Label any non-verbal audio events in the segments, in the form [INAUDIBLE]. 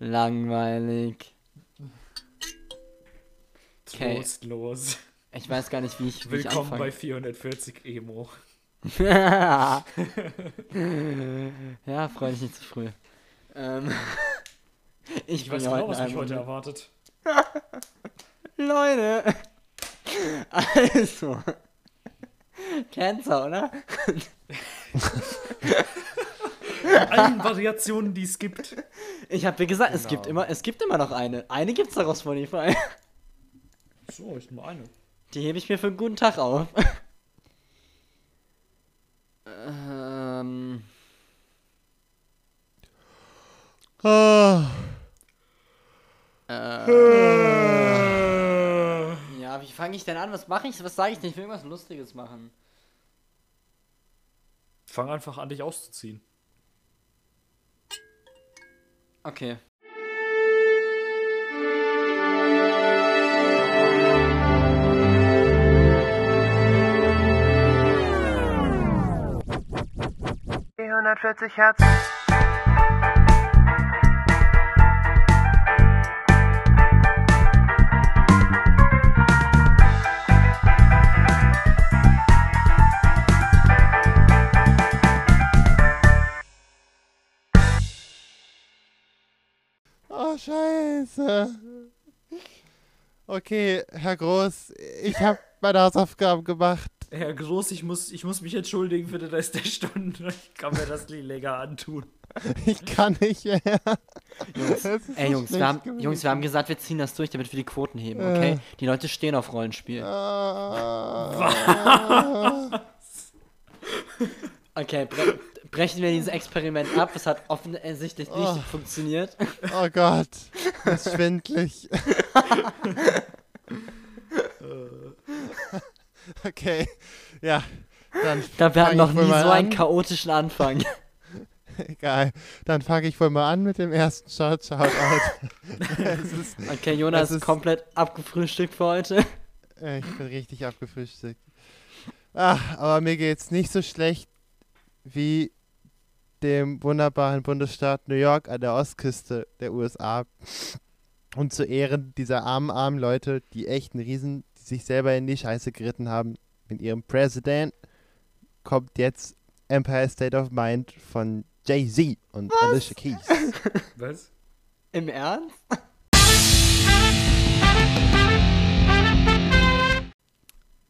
Langweilig. Okay. Trostlos. Ich weiß gar nicht, wie ich, wie ich Willkommen bei anfange. 440 Emo. [LAUGHS] ja, freu dich nicht zu früh. Ähm, [LAUGHS] ich, Ich weiß genau, was mich heute erwartet. [LAUGHS] Leute. Also. Cancer, oder? In allen Variationen, die es gibt. Ich habe dir gesagt, es Genau. gibt immer, es gibt immer noch eine. Eine gibt's daraus Spotify. So, ich nur eine. Die hebe ich mir für einen guten Tag auf. ähm, Ah. ja, wie fange ich denn an? Was mache ich? Was sage ich denn? Ich will irgendwas Lustiges machen. Fang einfach an, dich auszuziehen. Okay. Die 140 Hertz. Scheiße. Okay, Herr Groß, ich habe meine Hausaufgaben gemacht. Herr Groß, ich muss, ich muss mich entschuldigen für den Rest der Stunde. Ich kann mir das nie länger antun. Ich kann nicht mehr. Jungs, ey so Jungs, wir haben, gewesen. Jungs, wir haben gesagt, wir ziehen das durch, damit wir die Quoten heben, okay? Äh. Die Leute stehen auf Rollenspiel. Ah. Okay, bre brechen wir dieses Experiment ab. Es hat offensichtlich nicht Oh. funktioniert. Oh Gott, das ist schwindlig. [LAUGHS] okay, ja, dann glaube, wir hatten noch nie so einen an. chaotischen Anfang. [LAUGHS] Egal, dann fange ich wohl mal an mit dem ersten Shot. Shoutout. [LAUGHS] ist, Okay, Jonas ist ist- komplett abgefrühstückt für heute. äh, ich bin richtig abgefrühstückt. Ah, aber mir geht's nicht so schlecht wie dem wunderbaren Bundesstaat New York an der Ostküste der USA. Und zu Ehren dieser armen, armen Leute, die echt einen Riesen, die sich selber in die Scheiße geritten haben mit ihrem Präsident, kommt jetzt Empire State of Mind von Jay-Z und Alicia Keys. [LAUGHS] Was? Im Ernst?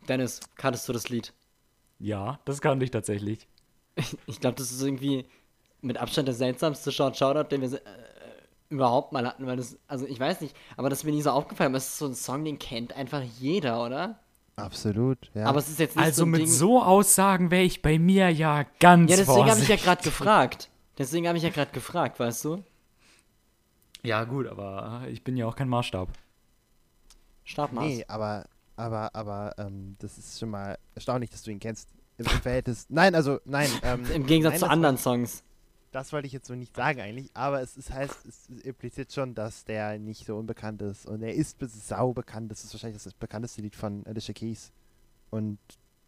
Dennis, kanntest du das Lied? Ja, das kann ich tatsächlich. Ich glaube, das ist irgendwie mit Abstand der seltsamste Short Shoutout, den wir äh, überhaupt mal hatten, weil das, also ich weiß nicht, aber das ist mir nie so aufgefallen, aber es ist so ein Song, den kennt einfach jeder, oder? Absolut, ja. Aber es ist jetzt nicht Also so ein mit Ding, so Aussagen wäre ich bei mir ja ganz Ja, deswegen habe ich ja gerade gefragt. Deswegen habe ich ja gerade gefragt, weißt du? Ja, gut, aber ich bin ja auch kein Maßstab. Startmaß. Nee, aber, aber, aber, ähm, das ist schon mal erstaunlich, dass du ihn kennst. Im Verhältnis. Nein, also, nein. Ähm, [LAUGHS] Im Gegensatz nein, zu anderen Songs. Das wollte ich jetzt so nicht sagen eigentlich, aber es ist, heißt, es impliziert schon, dass der nicht so unbekannt ist. Und er ist bis sau bekannt. Das ist wahrscheinlich das bekannteste Lied von Alicia Keys. Und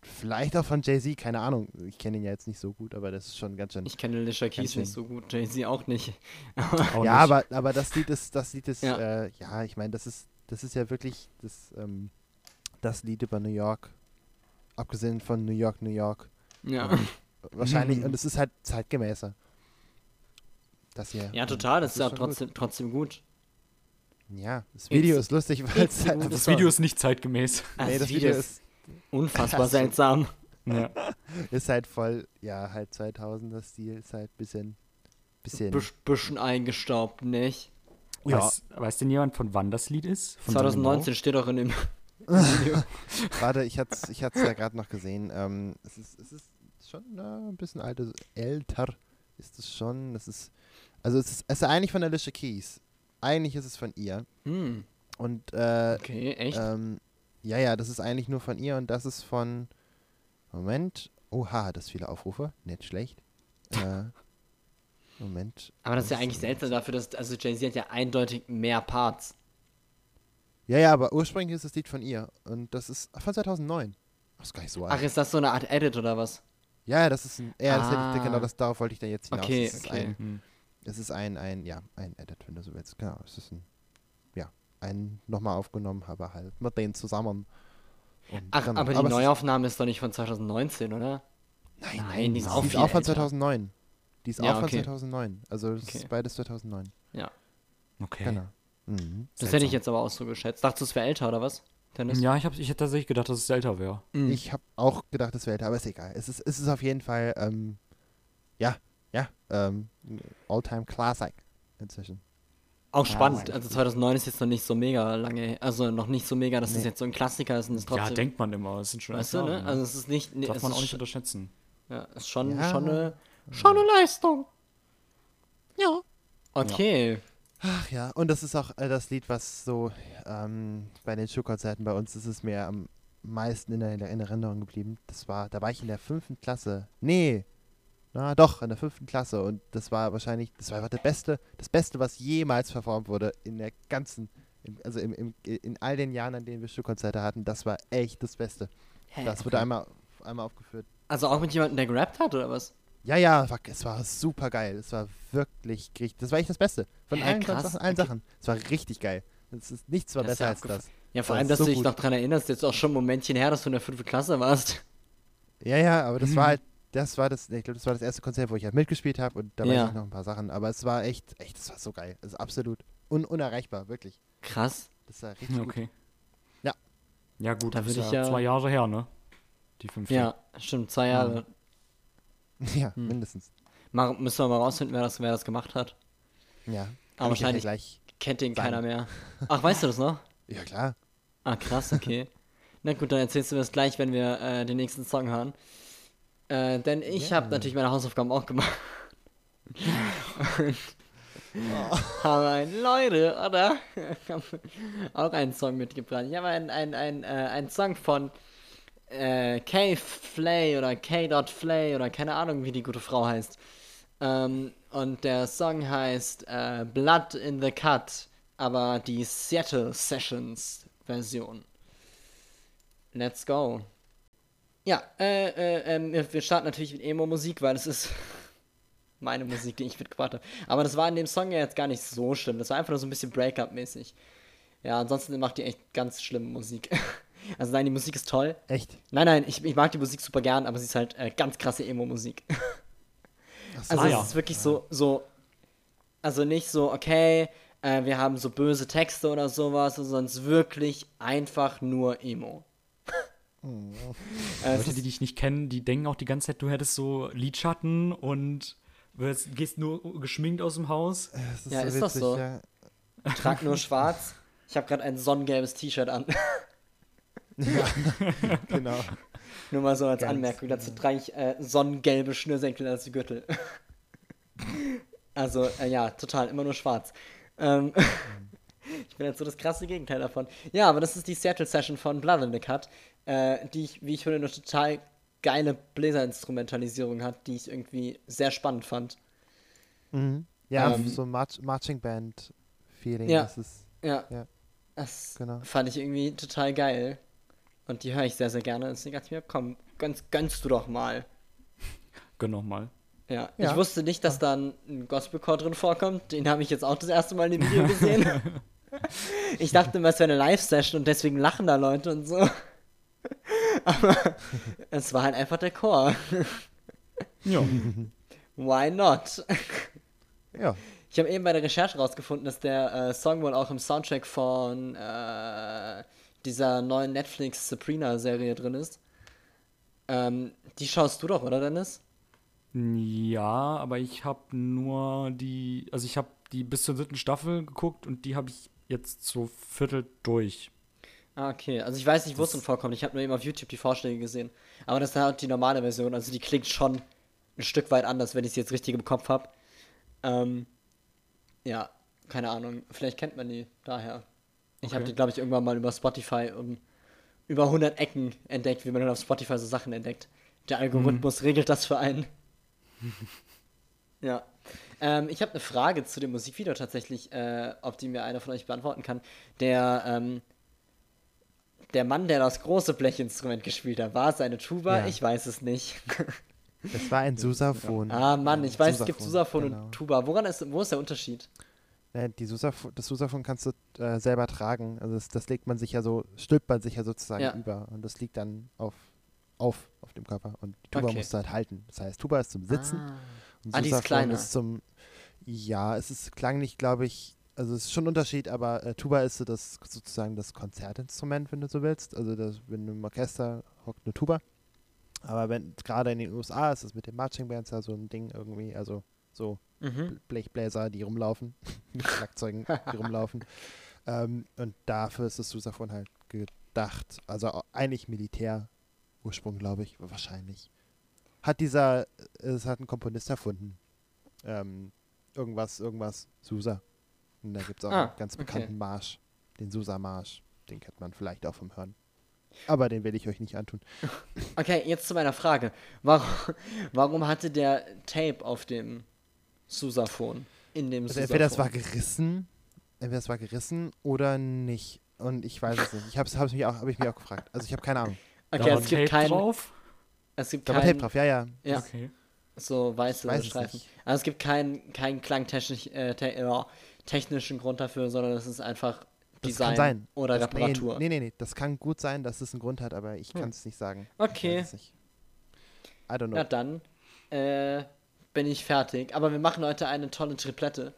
vielleicht auch von Jay-Z, keine Ahnung. Ich kenne ihn ja jetzt nicht so gut, aber das ist schon ganz schön. Ich kenne Alicia Keys schön. nicht so gut, Jay-Z auch nicht. [LAUGHS] Auch ja, nicht. aber, aber das Lied ist, das Lied ist, Ja. äh, ja ich meine, das ist, das ist ja wirklich das, ähm, das Lied über New York. Abgesehen von New York, New York. Ja. Und wahrscheinlich, [LAUGHS] und es ist halt zeitgemäßer. Das hier. Ja, total, das ist ja schon gut. trotzdem, trotzdem gut. Ja, das Video It's- ist lustig, weil es halt, das. Video ist nicht zeitgemäß. Ah, nee, das Video ist, unfassbar [LAUGHS] seltsam. Ja. [LAUGHS] ist halt voll, ja, halt 2000er Stil, ist halt bisschen, bisschen, Bisch, bisschen eingestaubt, nicht? ja, Weiß, weiß denn jemand, von wann das Lied ist? Von wann 2019 steht auch in dem. [LAUGHS] warte, ich hatte ich hat's ja gerade noch gesehen, ähm, es ist, es ist schon äh, ein bisschen alter, älter ist es schon, es ist, also es ist, es ist eigentlich von Alicia Keys, eigentlich ist es von ihr Hm, und, äh, okay, echt? Ähm, ja, ja, das ist eigentlich nur von ihr und das ist von. Moment. Oha, das viele Aufrufe. Nicht schlecht. [LAUGHS] äh, Moment. Aber das ist ja eigentlich seltsam dafür, dass. Also Jay-Z hat ja eindeutig mehr Parts. Ja, ja, aber ursprünglich ist das Lied von ihr und das ist von 2009. Ach, ist gar nicht so alt. Ach, ist das so eine Art Edit oder was? ja, ja, das ist ein. Ja, das hätte ich, Ah. genau das, darauf wollte ich dann jetzt hinaus. Okay, das ist okay. Ein, Hm. Es ist ein, ein, ja, ein Edit, wenn du so willst. Genau, es ist ein, ja, ein nochmal aufgenommen, aber halt mit denen zusammen. Und Ach, genau. aber die ist- Neuaufnahme ist doch nicht von 2019, oder? Nein, Nein, nein, die ist die auch ist viel auch von älter. 2009. Die ist Ja, auch von okay. 2009. Also es Okay. ist beides 2009. Ja. Okay. Genau. Mhm. Das hätte ich jetzt aber auch so geschätzt. Dachtest du, es wäre älter, oder was? Dennis? Ja, ich, hab, ich hätte tatsächlich gedacht, dass es älter wäre. Mhm. Ich habe auch gedacht, es wäre älter, aber ist egal. Es ist, es ist auf jeden Fall, ähm, ja, ja, ähm, All-Time Classic inzwischen. Auch Ja, spannend. Also gut. 2009 ist jetzt noch nicht so mega lange, also noch nicht so mega, dass es Nee. jetzt so ein Klassiker ist und es Ja, trotzdem. denkt man immer. Es sind schon weißt du, ne? Also es ist nicht. Nee, Darf es man ist auch nicht sch- unterschätzen. Ja, ist schon, Ja. schon, eine, schon eine Leistung. Ja. Okay. Ach ja, und das ist auch äh, das Lied, was so ähm, bei den Schulkonzerten bei uns ist es mir am meisten in, der, in Erinnerung geblieben. Das war, da war ich in der fünften Klasse. Nee, na doch, in der fünften Klasse. Und das war wahrscheinlich, das war einfach das Beste, das Beste, was jemals performt wurde in der ganzen, im, also im, im, in all den Jahren, an denen wir Schulkonzerte hatten. Das war echt das Beste. Hä, Das wurde einmal, einmal aufgeführt. Also auch mit jemandem, der gerappt hat, oder was? Ja, ja, fuck, es war super geil. Es war wirklich richtig. Das war echt das Beste. Von Hä, allen, krass, Sachen, allen okay. Sachen. Es war richtig geil. Es ist, nichts war Das besser ja als das. Ja, vor Das allem, dass so du dich gut. noch dran erinnerst, jetzt auch schon ein Momentchen her, dass du in der fünften Klasse warst. Ja, ja, aber das Mhm. war halt, das war das, ich glaube, das war das erste Konzert, wo ich halt mitgespielt habe und da Ja. weiß ich noch ein paar Sachen. Aber es war echt, echt, das war so geil. Also absolut un unerreichbar, wirklich. Krass. Das war richtig gut. Okay. Ja. Ja, gut, Da das ist würde ich ja ja- zwei Jahre her, ne? Die fünfte. Ja, stimmt, zwei Jahre. [LAUGHS] Ja, Hm. mindestens. Mal, müssen wir mal rausfinden, wer das, wer das gemacht hat. Ja. Aber wahrscheinlich gleich. kennt den sagen. keiner mehr. Ach, weißt du das noch? [LAUGHS] Ja, klar. Ah, krass, okay. [LAUGHS] Na gut, dann erzählst du mir das gleich, wenn wir äh, den nächsten Song hören. Äh, denn ich Ja. habe natürlich meine Hausaufgaben auch gemacht. [LAUGHS] Und habe ein, Leute, oder? auch einen Song mitgebracht. Ich habe einen, einen, einen, äh, einen Song von äh, K. Flay oder K. Flay oder keine Ahnung, wie die gute Frau heißt. Ähm, und der Song heißt äh, Blood in the Cut, aber die Seattle Sessions Version. Let's go. Ja, äh, äh, ähm, wir starten natürlich mit Emo-Musik, weil es ist [LAUGHS] meine Musik, die ich mitgebracht habe. Aber das war in dem Song ja jetzt gar nicht so schlimm. Das war einfach nur so ein bisschen Breakup-mäßig. Ja, ansonsten macht die echt ganz schlimme Musik. [LAUGHS] Also nein, die Musik ist toll. Echt. Nein, nein, ich, ich mag die Musik super gern, aber sie ist halt äh, ganz krasse Emo-Musik. [LAUGHS] Also Ah, es ja. ist wirklich so, so, also nicht so, okay, äh, wir haben so böse Texte oder sowas, sondern es ist wirklich einfach nur Emo. Äh, es Leute, ist- die dich nicht kennen, die denken auch die ganze Zeit, du hättest so Lidschatten und wirst, gehst nur geschminkt aus dem Haus. Das Ja, ist das so? Ja. trag nur schwarz. Ich habe gerade ein sonnengelbes T-Shirt an. genau. [LAUGHS] Nur mal so als Ganz, Anmerkung. Dazu trage ich äh, sonnengelbe Schnürsenkel als Gürtel. also, äh, ja, total, immer nur schwarz. Ähm, [LAUGHS] ich bin jetzt so das krasse Gegenteil davon. Ja, aber das ist die Seattle Session von Blood in the Cut, äh, die ich, wie ich finde, eine total geile Bläserinstrumentalisierung hat, die ich irgendwie sehr spannend fand. Mhm. Ja, Ähm, so March Marching Band Feeling. Ja. Das ist, Ja. Ja. Das Genau. fand ich irgendwie total geil. Und die höre ich sehr, sehr gerne. Deswegen dachte ich mir, komm, gönnst, gönnst du doch mal. Gönn noch mal. Ja. Ja. Ich wusste nicht, dass da ein ein Gospelchor drin vorkommt. Den habe ich jetzt auch das erste Mal in dem Video gesehen. [LAUGHS] ich dachte immer, es wäre eine Live-Session und deswegen lachen da Leute und so. Aber es war halt einfach der Chor. Ja. Why not? ja. Ich habe eben bei der Recherche rausgefunden, dass der äh, Song wohl auch im Soundtrack von äh, dieser neuen Netflix Sabrina-Serie drin ist. Ähm, die schaust du doch, oder Dennis? ja, aber ich habe nur die, also ich habe die bis zur dritten Staffel geguckt und die habe ich jetzt so viertel durch. Ah, okay. Also ich weiß nicht, wo es drin vorkommt. Ich habe nur eben auf YouTube die Vorschläge gesehen. Aber das ist halt die normale Version. Also die klingt schon ein Stück weit anders, wenn ich sie jetzt richtig im Kopf habe. Ähm, ja, keine Ahnung. Vielleicht kennt man die daher. Ich habe Okay. die, glaube ich, irgendwann mal über Spotify um über 100 Ecken entdeckt, wie man dann auf Spotify so Sachen entdeckt. Der Algorithmus regelt das für einen. [LAUGHS] ja. Ähm, ich habe eine Frage zu dem Musikvideo tatsächlich, äh, ob die mir einer von euch beantworten kann. Der, ähm, der Mann, der das große Blechinstrument gespielt hat, war es seine Tuba? Ja. Ich weiß es nicht. [LAUGHS] Das war ein Susaphon. Ah, Mann, ich weiß, es gibt Susaphon, Susaphon genau. und Tuba. Woran ist, wo ist der Unterschied? Ne, die Susaf das Susaphon kannst du äh, selber tragen. Also das, das legt man sich ja so, stülpt man sich ja sozusagen Ja. über. Und das liegt dann auf, auf, auf dem Körper. Und die Tuba Okay. musst du halt halten. Das heißt, Tuba ist zum Sitzen. Ah. Und Ah, die ist Susaphon ist zum. Ja, es ist klanglich, glaube ich. Also es ist schon ein Unterschied, aber äh, Tuba ist so das sozusagen das Konzertinstrument, wenn du so willst. Also das, wenn du im Orchester hockt eine Tuba. Aber wenn gerade in den USA ist es mit den Marching Bands ja so ein Ding irgendwie, also so Mhm. Blechbläser, die rumlaufen, [LAUGHS] mit Schlagzeugen, die rumlaufen. [LAUGHS] Ähm, und dafür ist das Susaphon halt gedacht. Also eigentlich Militär Ursprung, glaube ich, wahrscheinlich. Hat dieser, es hat ein Komponist erfunden. Ähm, irgendwas, irgendwas, Susa. Und da gibt es auch Ah, einen ganz okay. bekannten Marsch, den Susa-Marsch. Den kennt man vielleicht auch vom Hören. Aber den will ich euch nicht antun. [LAUGHS] Okay, jetzt zu meiner Frage. Warum, warum hatte der Tape auf dem Susaphon? In dem Also entweder es war gerissen, entweder es war gerissen oder nicht. Und ich weiß es nicht. Ich habe es mich, auch- hab ich mich auch gefragt. Also ich habe keine Ahnung. Da Okay, war es gibt Tape kein, drauf. es gibt Da war Tape kein, drauf, ja, ja. ja, Okay. so weiße weiß Streifen. Also es gibt keinen kein klangtechnisch, äh, te äh, technischen Grund dafür, sondern es ist einfach Das Design kann sein. oder das, Reparatur. Nee, nee, nee, nee. Das kann gut sein, dass es einen Grund hat, aber ich kann es nicht sagen. Ich Okay. nicht. I don't know. Ja, dann äh, bin ich fertig. Aber wir machen heute eine tolle Triplette.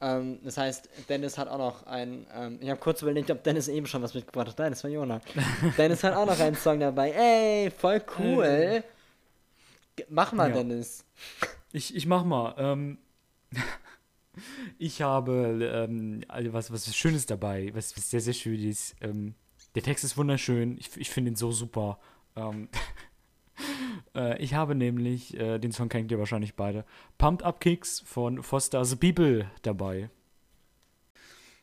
Ähm, das heißt, Dennis hat auch noch ein. Ähm, ich habe kurz überlegt, ob Dennis eben schon was mitgebracht hat. Nein, das war Jona. [LAUGHS] Dennis hat auch noch einen Song dabei. Ey, voll cool. Mach mal, Ja. Dennis. Ich, ich mach mal. Ähm, ich habe ähm, also was, was Schönes dabei, was, was sehr, sehr schön ist. Ähm, der Text ist wunderschön. Ich, ich finde ihn so super. Ähm, [LAUGHS] äh, ich habe nämlich, äh, den Song kennt ihr wahrscheinlich beide, Pumped Up Kicks von Foster the People dabei.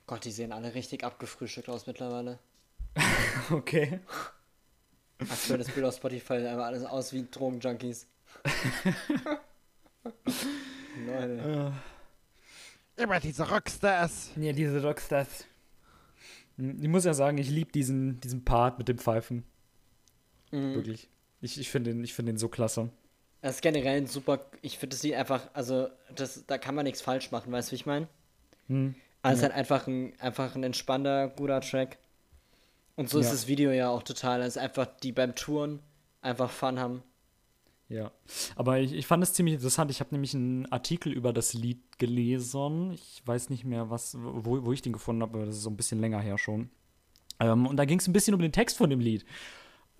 Gott, die sehen alle richtig abgefrühstückt aus mittlerweile. [LAUGHS] Okay. Aktuelles Bild auf Spotify, aber alles aus wie Drogenjunkies. [LAUGHS] Leute. Immer diese Rockstars. Ja, diese Rockstars. Hm, Ich muss ja sagen, ich liebe diesen, diesen Part mit dem Pfeifen. Mhm. Wirklich. Ich, ich finde den, ich find den so klasse. Das ist generell ein super. Ich finde, das Lied einfach. Also, das, da kann man nichts falsch machen, weißt du, wie ich meine? Hm. Also, es ist halt einfach ein, einfach ein entspannter, guter Track. Und so ist Ja. das Video ja auch total. Es ist einfach, die beim Touren einfach Fun haben. Ja, aber ich, ich fand es ziemlich interessant. Ich habe nämlich einen Artikel über das Lied gelesen. Ich weiß nicht mehr, was, wo, wo ich den gefunden habe, aber das ist so ein bisschen länger her schon. Ähm, und da ging es ein bisschen um den Text von dem Lied.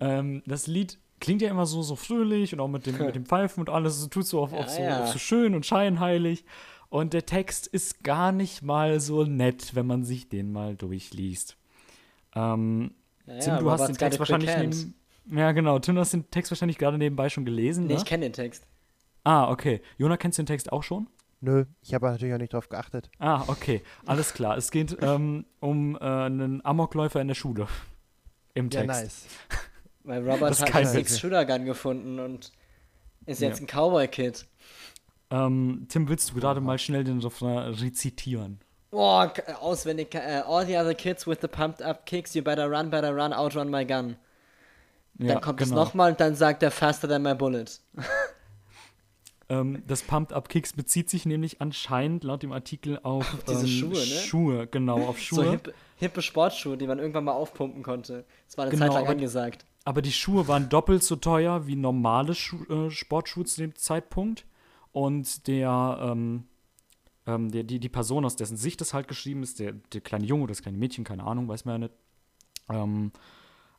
Ähm, das Lied klingt ja immer so, so fröhlich und auch mit dem, [LAUGHS] mit dem Pfeifen und alles. Es tut so auf, auf, so, auf so schön und scheinheilig. Und der Text ist gar nicht mal so nett, wenn man sich den mal durchliest. Ähm, Ja, Tim, du hast den Text wahrscheinlich neben, Ja, genau. Tim, du hast den Text wahrscheinlich gerade nebenbei schon gelesen, Nee, ne? ich kenne den Text. Ah, okay. Jona, kennst du den Text auch schon? Nö, ich habe natürlich auch nicht drauf geachtet. Ah, okay. Alles klar. Es geht ähm, um äh, einen Amokläufer in der Schule. Im Ja, Text. nice. [LAUGHS] Weil Robert Das ist hat kein einen. Six-Shooter-Gun gefunden und ist Ja. jetzt ein Cowboy-Kid. Ähm, Tim, willst du gerade mal schnell den Refrain rezitieren? Boah, auswendig. Äh, all the other kids with the pumped up kicks, you better run, better run, outrun my gun. Dann kommt es nochmal und dann sagt er faster than my bullet. [LAUGHS] Ähm, das Pumped Up Kicks bezieht sich nämlich anscheinend laut dem Artikel auf diese ähm, Schuhe, ne? Schuhe, genau, auf [LAUGHS] Schuhe. So hippe, hippe Sportschuhe, die man irgendwann mal aufpumpen konnte. Das war eine Genau, Zeit lang aber- angesagt. Aber die Schuhe waren doppelt so teuer wie normale Schu äh, Sportschuhe zu dem Zeitpunkt. Und der, ähm, ähm, der, die, die Person, aus dessen Sicht das halt geschrieben ist, der, der kleine Junge oder das kleine Mädchen, keine Ahnung, weiß man ja nicht, ähm,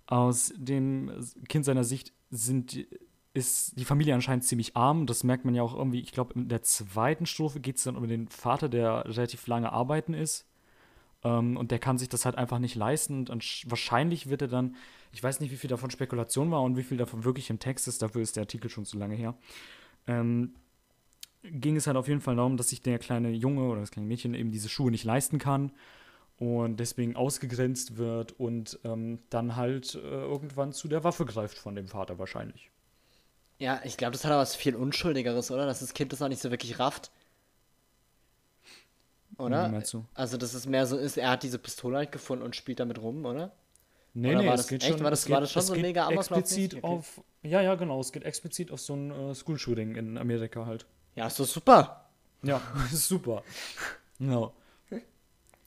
aus dem Kind seiner Sicht sind, ist die Familie anscheinend ziemlich arm. Das merkt man ja auch irgendwie, ich glaube, in der zweiten Strophe geht es dann um den Vater, der relativ lange arbeiten ist. Ähm, und der kann sich das halt einfach nicht leisten. Und wahrscheinlich wird er dann, ich weiß nicht, wie viel davon Spekulation war und wie viel davon wirklich im Text ist, dafür ist der Artikel schon zu lange her. Ähm, ging es halt auf jeden Fall darum, dass sich der kleine Junge oder das kleine Mädchen eben diese Schuhe nicht leisten kann und deswegen ausgegrenzt wird und ähm, dann halt äh, irgendwann zu der Waffe greift von dem Vater wahrscheinlich. Ja, ich glaube, das hat aber was viel Unschuldigeres, oder? Dass das Kind das auch nicht so wirklich rafft. Oder? Du? Also, dass es mehr so ist, er hat diese Pistole halt gefunden und spielt damit rum, oder? Nee, Oder nee, war das geht echt? schon, War das- es war geht, das schon so ein geht mega explizit Okay. auf, ja, ja, genau, es geht explizit auf so ein äh, School-Shooting in Amerika halt. Ja, ist doch super. Ja, [LAUGHS] ist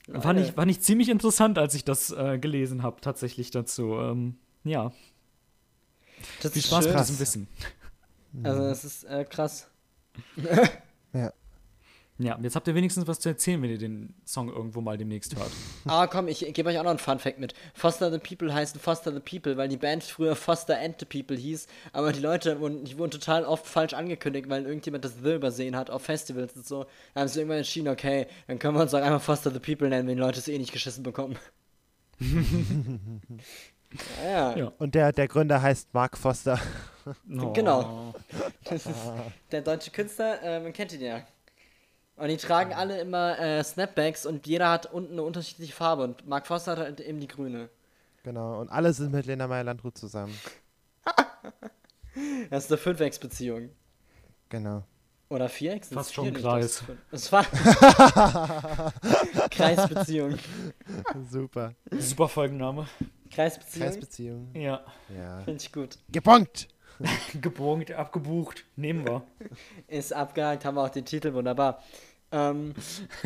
super. Ja. Fand ich, fand ich ziemlich interessant, als ich das äh, gelesen habe, tatsächlich dazu. Ähm, ja, Das viel ist Spaß mit diesem Wissen. Also, es ist äh, krass. Ja. [LAUGHS] Ja, jetzt habt ihr wenigstens was zu erzählen, wenn ihr den Song irgendwo mal demnächst hört. [LAUGHS] Ah, komm, ich gebe euch auch noch einen Fun-Fact mit. Foster the People heißt Foster the People, weil die Band früher Foster and the People hieß, aber die Leute wurden, die wurden total oft falsch angekündigt, weil irgendjemand das The übersehen hat auf Festivals und so. Da haben sie irgendwann entschieden, okay, dann können wir uns auch einfach Foster the People nennen, wenn die Leute es eh nicht geschissen bekommen. ja, [LAUGHS] ja. Ja. Und der, der Gründer heißt Mark Foster. [LAUGHS] Oh. Genau. Das ist der deutsche Künstler, äh, man kennt ihn ja. Und die tragen alle immer äh, Snapbacks und jeder hat unten eine unterschiedliche Farbe und Mark Foster hat halt eben die grüne. Genau. Und alle sind mit Lena Meyer-Landrut zusammen. [LAUGHS] Das ist eine Fünfex-Beziehung. Genau. Oder Vierex? Fast schon Kreis. Das war [LAUGHS] Kreisbeziehung. [LAUGHS] Super. Super Folgenname. Kreisbeziehung. Kreisbeziehung. Ja. Ja. Finde ich gut. Gebonkt! Geborgt, abgebucht. Nehmen wir. Ist abgehakt, haben wir auch den Titel, wunderbar. Ähm,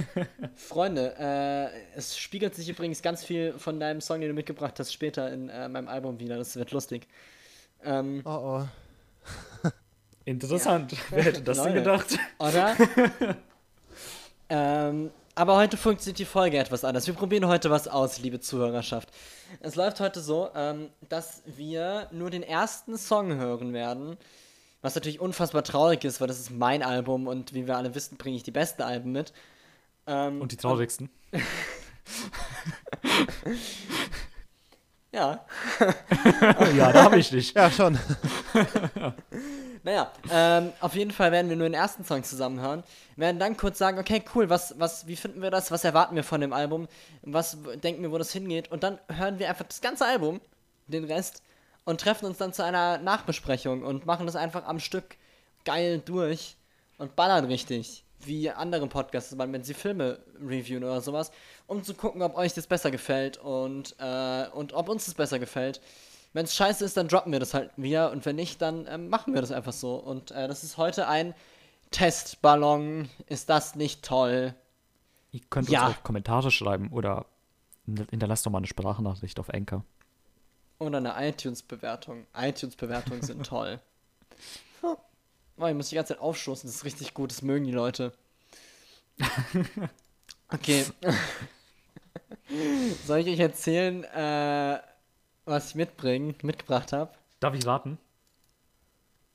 [LAUGHS] Freunde, äh, es spiegelt sich übrigens ganz viel von deinem Song, den du mitgebracht hast, später in äh, meinem Album wieder. Das wird lustig. Ähm, Oh oh. [LAUGHS] Interessant. Wer hätte das denn gedacht? Oder? [LAUGHS] ähm, aber heute funktioniert die Folge etwas anders. Wir probieren heute was aus, liebe Zuhörerschaft. Es läuft heute so, ähm, dass wir nur den ersten Song hören werden. Was natürlich unfassbar traurig ist, weil das ist mein Album und wie wir alle wissen, bringe ich die besten Alben mit. Ähm, Und die traurigsten. ja. ja, da habe ich dich. Ja, schon. Naja, ähm, auf jeden Fall werden wir nur den ersten Song zusammen hören. Werden dann kurz sagen, okay, cool, was, was, wie finden wir das? Was erwarten wir von dem Album? Was denken wir, wo das hingeht? Und dann hören wir einfach das ganze Album, den Rest, und treffen uns dann zu einer Nachbesprechung und machen das einfach am Stück geil durch und ballern richtig. Wie andere Podcasts, wenn sie Filme reviewen oder sowas, um zu gucken, ob euch das besser gefällt und, äh, und ob uns das besser gefällt. Wenn es scheiße ist, dann droppen wir das halt wieder und wenn nicht, dann ähm, machen wir das einfach so. Und äh, das ist heute ein Testballon. Ist das nicht toll? Ihr könnt Ja. uns auch Kommentare schreiben oder hinterlasst doch mal eine Sprachnachricht auf Enker. Oder eine iTunes-Bewertung. iTunes-Bewertungen sind toll. [LAUGHS] Oh, ich muss die ganze Zeit aufstoßen, das ist richtig gut, das mögen die Leute. Okay. [LAUGHS] Soll ich euch erzählen, äh, was ich mitbringen, mitgebracht habe? Darf ich raten?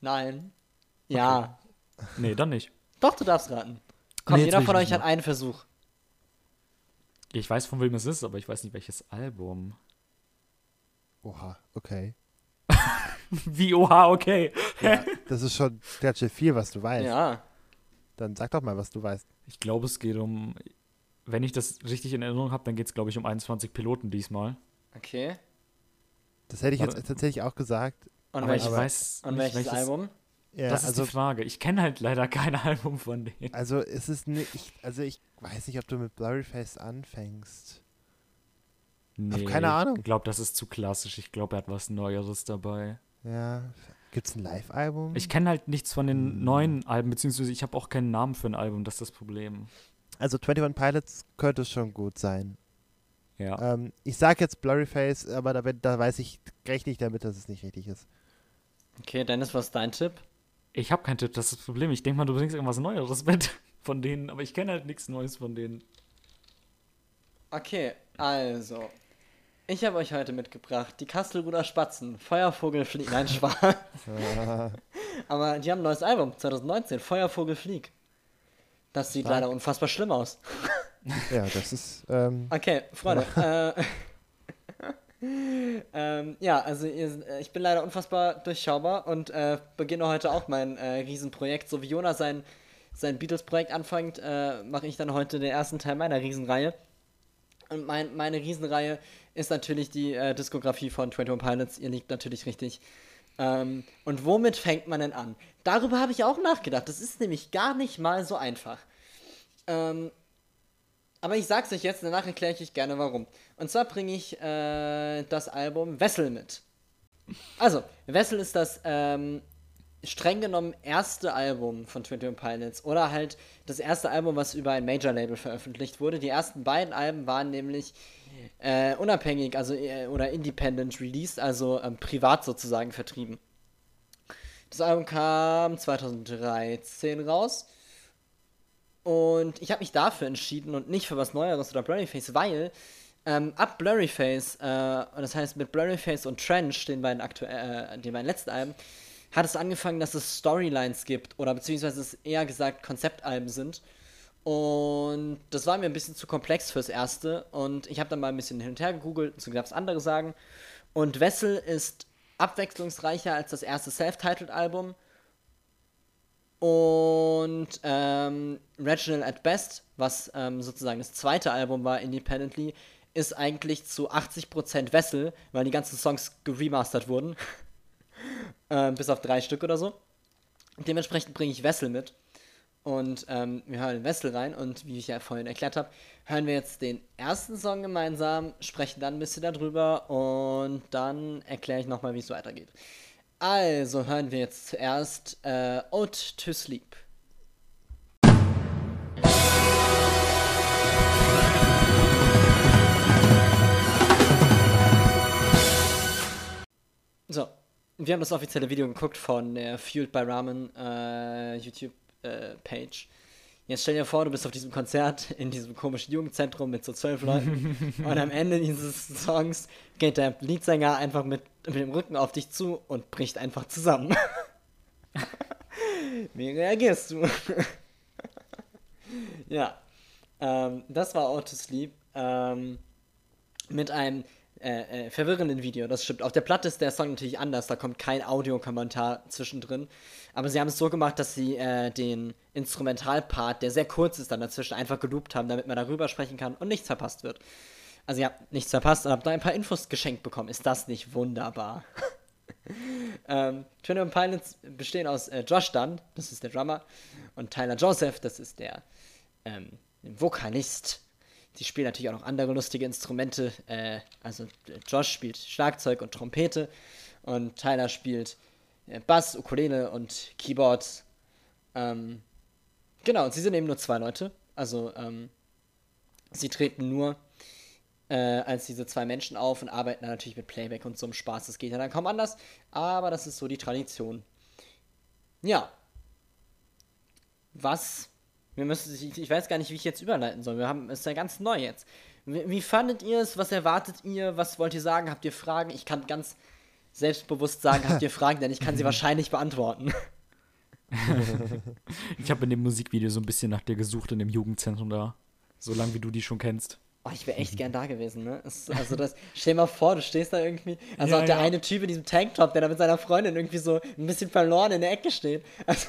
Nein. Ja. Nee, dann nicht. Doch, du darfst raten. Komm, Nee, jeder von euch hat einen Versuch. Ich weiß, von wem es ist, aber ich weiß nicht, welches Album. Oha, okay. [LAUGHS] Wie, oha, okay. Ja, das ist schon ganz schön viel, was du weißt. Ja. Dann sag doch mal, was du weißt. Ich glaube, es geht um, wenn ich das richtig in Erinnerung habe, dann geht es, glaube ich, um 21 Piloten diesmal. Okay. Das hätte ich jetzt tatsächlich auch gesagt. Und aber welches, weiß und nicht, welches Album? Ja, das ist also, die Frage. Ich kenne halt leider kein [LAUGHS] Album von denen. also es ist nicht, ich, also ich weiß nicht, ob du mit Blurryface anfängst. Nee, keine Ahnung. Ich glaube, das ist zu klassisch. Ich glaube, er hat was Neueres dabei. Ja, gibt's ein Live-Album? Ich kenne halt nichts von den Hm. neuen Alben, beziehungsweise ich habe auch keinen Namen für ein Album, das ist das Problem. Also 21 Pilots könnte schon gut sein. Ja. Ähm, ich sag jetzt Blurryface, aber da, da weiß ich, rechne ich damit, dass es nicht richtig ist. Okay, Dennis, was ist dein Tipp? Ich habe keinen Tipp, das ist das Problem. Ich denke mal, du bringst irgendwas Neueres mit [LAUGHS] von denen, aber ich kenne halt nichts Neues von denen. Okay, also. Ich habe euch heute mitgebracht die Kastelruder Spatzen, Feuervogel fliegt. Nein, Spaß. [LAUGHS] Aber die haben ein neues Album, 2019, Feuervogel flieg. Das sieht Stark. leider unfassbar schlimm aus. [LAUGHS] Ja, das ist, ähm, Okay, Freunde. [LAUGHS] äh, ähm, ja, also ihr, äh, ich bin leider unfassbar durchschaubar und äh, beginne heute auch mein äh, Riesenprojekt. So wie Jonas sein, sein Beatles-Projekt anfängt, äh, mache ich dann heute den ersten Teil meiner Riesenreihe. Und mein, meine Riesenreihe ist natürlich die äh, Diskografie von 21 Pilots. Ihr liegt natürlich richtig. Ähm, und womit fängt man denn an? Darüber habe ich auch nachgedacht. Das ist nämlich gar nicht mal so einfach. Ähm, aber ich sag's euch jetzt, danach erkläre ich euch gerne warum. Und zwar bringe ich äh, das Album Wessel mit. Also, Wessel ist das ähm, streng genommen erste Album von 21 Pilots oder halt das erste Album, was über ein Major-Label veröffentlicht wurde. Die ersten beiden Alben waren nämlich äh, unabhängig, also äh, oder independent released, also ähm, privat sozusagen vertrieben. Das Album kam 2013 raus. Und ich habe mich dafür entschieden und nicht für was Neueres oder Blurryface, weil ähm, ab Blurryface, äh, das heißt mit Blurryface und Trench, den beiden, aktuell, äh, den beiden letzten Alben, hat es angefangen, dass es Storylines gibt oder beziehungsweise es eher gesagt Konzeptalben sind. Und das war mir ein bisschen zu komplex fürs erste. Und ich habe dann mal ein bisschen hin und her gegoogelt, so gab es andere sagen. Und Wessel ist abwechslungsreicher als das erste Self-Titled-Album. Und ähm, Reginald at Best, was ähm, sozusagen das zweite Album war, independently, ist eigentlich zu 80% Wessel, weil die ganzen Songs geremastert wurden. [LAUGHS] ähm, bis auf drei Stück oder so. Dementsprechend bringe ich Wessel mit. Und ähm, wir hören Wessel rein und wie ich ja vorhin erklärt habe, hören wir jetzt den ersten Song gemeinsam, sprechen dann ein bisschen darüber und dann erkläre ich nochmal, wie es weitergeht. Also hören wir jetzt zuerst äh, Ode to Sleep. Wir haben das offizielle Video geguckt von der Fueled by Ramen äh, YouTube-Page. Äh, Jetzt stell dir vor, du bist auf diesem Konzert [LAUGHS] in diesem komischen Jugendzentrum mit so zwölf Leuten [LAUGHS] und am Ende dieses Songs geht der Leadsänger einfach mit, mit dem Rücken auf dich zu und bricht einfach zusammen. [LAUGHS] Wie reagierst du? ja, ähm, das war Auto Sleep ähm, mit einem äh, äh, verwirrenden Video, das stimmt. Auf der Platte ist der Song natürlich anders, da kommt kein Audiokommentar zwischendrin. Aber sie haben es so gemacht, dass sie äh, den Instrumentalpart, der sehr kurz ist, dann dazwischen einfach geloopt haben, damit man darüber sprechen kann und nichts verpasst wird. Also ihr habt nichts verpasst und habt da ein paar Infos geschenkt bekommen. Ist das nicht wunderbar? [LAUGHS] ähm, Twin Pilots bestehen aus äh, Josh Dunn, das ist der Drummer, und Tyler Joseph, das ist der ähm, Vokalist. Sie spielen natürlich auch noch andere lustige Instrumente. Äh, also Josh spielt Schlagzeug und Trompete und Tyler spielt äh, Bass, Ukulele und Keyboard. Ähm, genau, und sie sind eben nur zwei Leute. Also ähm, sie treten nur äh, als diese zwei Menschen auf und arbeiten dann natürlich mit Playback und so einem Spaß. Das geht ja dann kaum anders, aber das ist so die Tradition. Ja. Was wir müssen, ich, ich weiß gar nicht, wie ich jetzt überleiten soll. Wir haben, es ist ja ganz neu jetzt. Wie, wie fandet ihr es? Was erwartet ihr? Was wollt ihr sagen? Habt ihr Fragen? Ich kann ganz selbstbewusst sagen, habt ihr Fragen, denn ich kann sie [LAUGHS] wahrscheinlich beantworten. [LAUGHS] ich habe in dem Musikvideo so ein bisschen nach dir gesucht in dem Jugendzentrum da. So lange wie du die schon kennst. Oh, ich wäre echt gern da gewesen, ne? Es, also das, stell dir mal vor, du stehst da irgendwie, also ja, auch der ja. eine Typ in diesem Tanktop, der da mit seiner Freundin irgendwie so ein bisschen verloren in der Ecke steht. Also,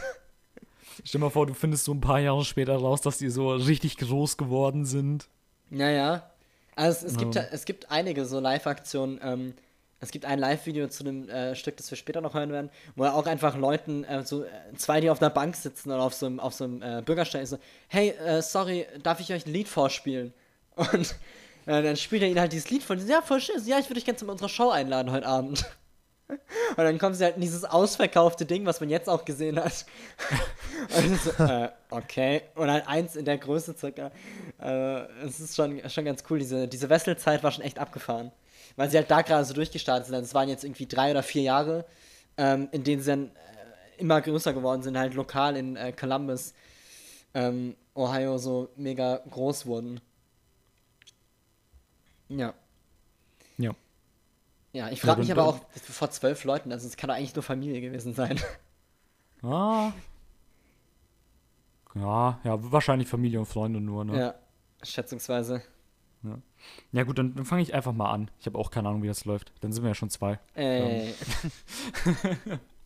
Stell dir mal vor, du findest so ein paar Jahre später raus, dass die so richtig groß geworden sind. Naja. Also es, es, gibt, es gibt einige so Live-Aktionen. Ähm, es gibt ein Live-Video zu dem äh, Stück, das wir später noch hören werden, wo er auch einfach Leuten, äh, so äh, zwei, die auf einer Bank sitzen oder auf so einem, auf so einem äh, Bürgersteig, so, hey, äh, sorry, darf ich euch ein Lied vorspielen? Und äh, dann spielt er ihnen halt dieses Lied vor. Ja, voll schön. Ja, ich würde dich gerne zu unserer Show einladen heute Abend. [LAUGHS] Und dann kommen sie halt in dieses ausverkaufte Ding, was man jetzt auch gesehen hat. [LAUGHS] Und so, äh, okay. Und halt eins in der Größe circa. Äh, es ist schon, schon ganz cool. Diese, diese Wesselzeit war schon echt abgefahren. Weil sie halt da gerade so durchgestartet sind. Es waren jetzt irgendwie drei oder vier Jahre, ähm, in denen sie dann äh, immer größer geworden sind, halt lokal in äh, Columbus, ähm, Ohio, so mega groß wurden. Ja. Ja, ich frage mich aber auch vor zwölf Leuten, also es kann doch eigentlich nur Familie gewesen sein. [LAUGHS] Ah. Ja, ja, wahrscheinlich Familie und Freunde nur, ne? Ja, schätzungsweise. Ja, ja gut, dann, dann fange ich einfach mal an. Ich habe auch keine Ahnung, wie das läuft. Dann sind wir ja schon zwei. Ey. Ähm. [LAUGHS]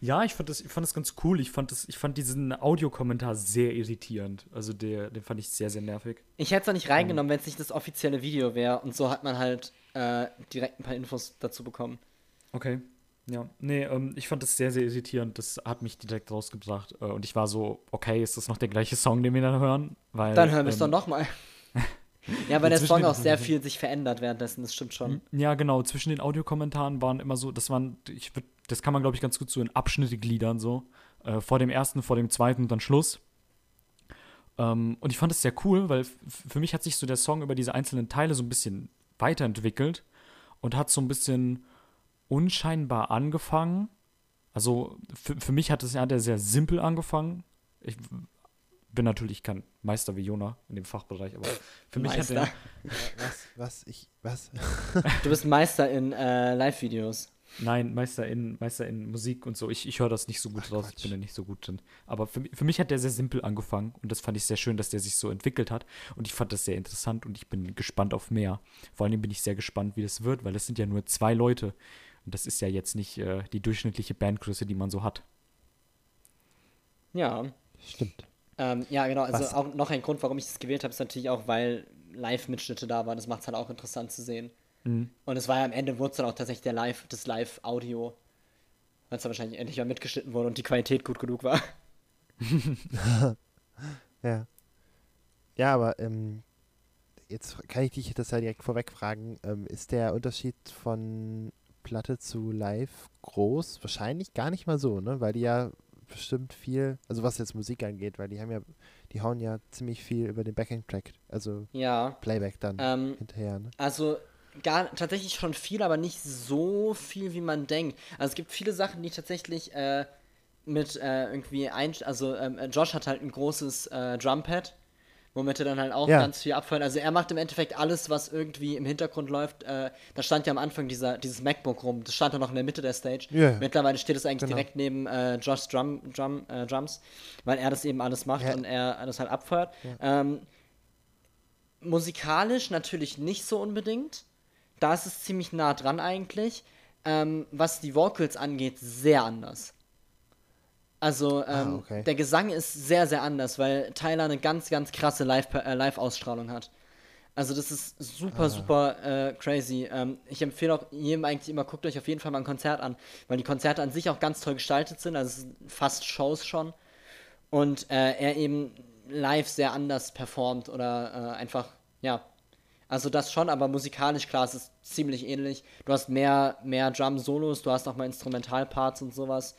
ja, ich fand, das, ich fand das ganz cool. Ich fand, das, ich fand diesen Audiokommentar sehr irritierend. Also der, den fand ich sehr, sehr nervig. Ich hätte es auch nicht reingenommen, wenn es nicht das offizielle Video wäre. Und so hat man halt äh, direkt ein paar Infos dazu bekommen. Okay. Ja, nee, ähm, ich fand das sehr, sehr irritierend. Das hat mich direkt rausgebracht. Äh, und ich war so, okay, ist das noch der gleiche Song, den wir dann hören? Weil, dann hören wir es ähm, doch nochmal. [LAUGHS] Ja, weil der Song auch sehr [LAUGHS] viel sich verändert währenddessen, das stimmt schon. Ja, genau. Zwischen den Audiokommentaren waren immer so, das waren, ich würd, das kann man, glaube ich, ganz gut so in Abschnitte gliedern, so. Äh, vor dem ersten, vor dem zweiten und dann Schluss. Ähm, und ich fand es sehr cool, weil für mich hat sich so der Song über diese einzelnen Teile so ein bisschen weiterentwickelt und hat so ein bisschen unscheinbar angefangen. Also für, für mich hat es ja der sehr simpel angefangen. Ich bin natürlich kein Meister wie Jona in dem Fachbereich, aber für mich hat Meister. er. Was, was, ich, was? Du bist Meister in äh, Live-Videos. Nein, Meister in, Meister in Musik und so. Ich, ich höre das nicht so gut raus, ich bin da nicht so gut drin. Aber für, für mich hat der sehr simpel angefangen und das fand ich sehr schön, dass der sich so entwickelt hat. Und ich fand das sehr interessant und ich bin gespannt auf mehr. Vor allem bin ich sehr gespannt, wie das wird, weil es sind ja nur zwei Leute. Und das ist ja jetzt nicht äh, die durchschnittliche Bandgröße, die man so hat. Ja. Stimmt. Ähm, ja, genau. Also Was- auch noch ein Grund, warum ich das gewählt habe, ist natürlich auch, weil Live-Mitschnitte da waren. Das macht es halt auch interessant zu sehen. Mhm. Und es war ja am Ende, wurde es dann auch tatsächlich der Live, das Live-Audio. Weil es dann wahrscheinlich endlich mal mitgeschnitten wurde und die Qualität gut genug war. [LAUGHS] Ja. Ja, aber ähm, jetzt kann ich dich das ja direkt vorweg fragen. Ähm, ist der Unterschied von Platte zu Live groß? Wahrscheinlich gar nicht mal so, ne? Weil die ja bestimmt viel, also was jetzt Musik angeht, weil die haben ja, die hauen ja ziemlich viel über den Backing-Track, also Ja. Playback dann Ähm, hinterher, ne? Also gar tatsächlich schon viel, aber nicht so viel, wie man denkt. Also es gibt viele Sachen, die tatsächlich äh, mit äh, irgendwie ein, also ähm, äh, Josh hat halt ein großes äh, Drumpad, womit er dann halt auch Ja. ganz viel abfeuert. Also er macht im Endeffekt alles, was irgendwie im Hintergrund läuft. Äh, da stand ja am Anfang dieser, dieses MacBook rum, das stand ja noch in der Mitte der Stage. Ja. Mittlerweile steht es eigentlich Genau. direkt neben äh, Joshs Drum, Drum, äh, Drums, weil er das eben alles macht Ja. und er das halt abfeuert. Ähm, musikalisch natürlich nicht so unbedingt. Da ist es ziemlich nah dran eigentlich. Ähm, was die Vocals angeht, sehr anders. Also ähm, okay. der Gesang ist sehr, sehr anders, weil Tyler eine ganz, ganz krasse Live- äh, Live-Ausstrahlung hat. Also das ist super, super äh, crazy. Ähm, ich empfehle auch jedem eigentlich immer, guckt euch auf jeden Fall mal ein Konzert an, weil die Konzerte an sich auch ganz toll gestaltet sind. Also fast Shows schon. Und äh, er eben live sehr anders performt oder äh, einfach, ja. Also das schon, aber musikalisch klar, es ist ziemlich ähnlich. Du hast mehr, mehr Drum-Solos, du hast auch mal Instrumentalparts und sowas.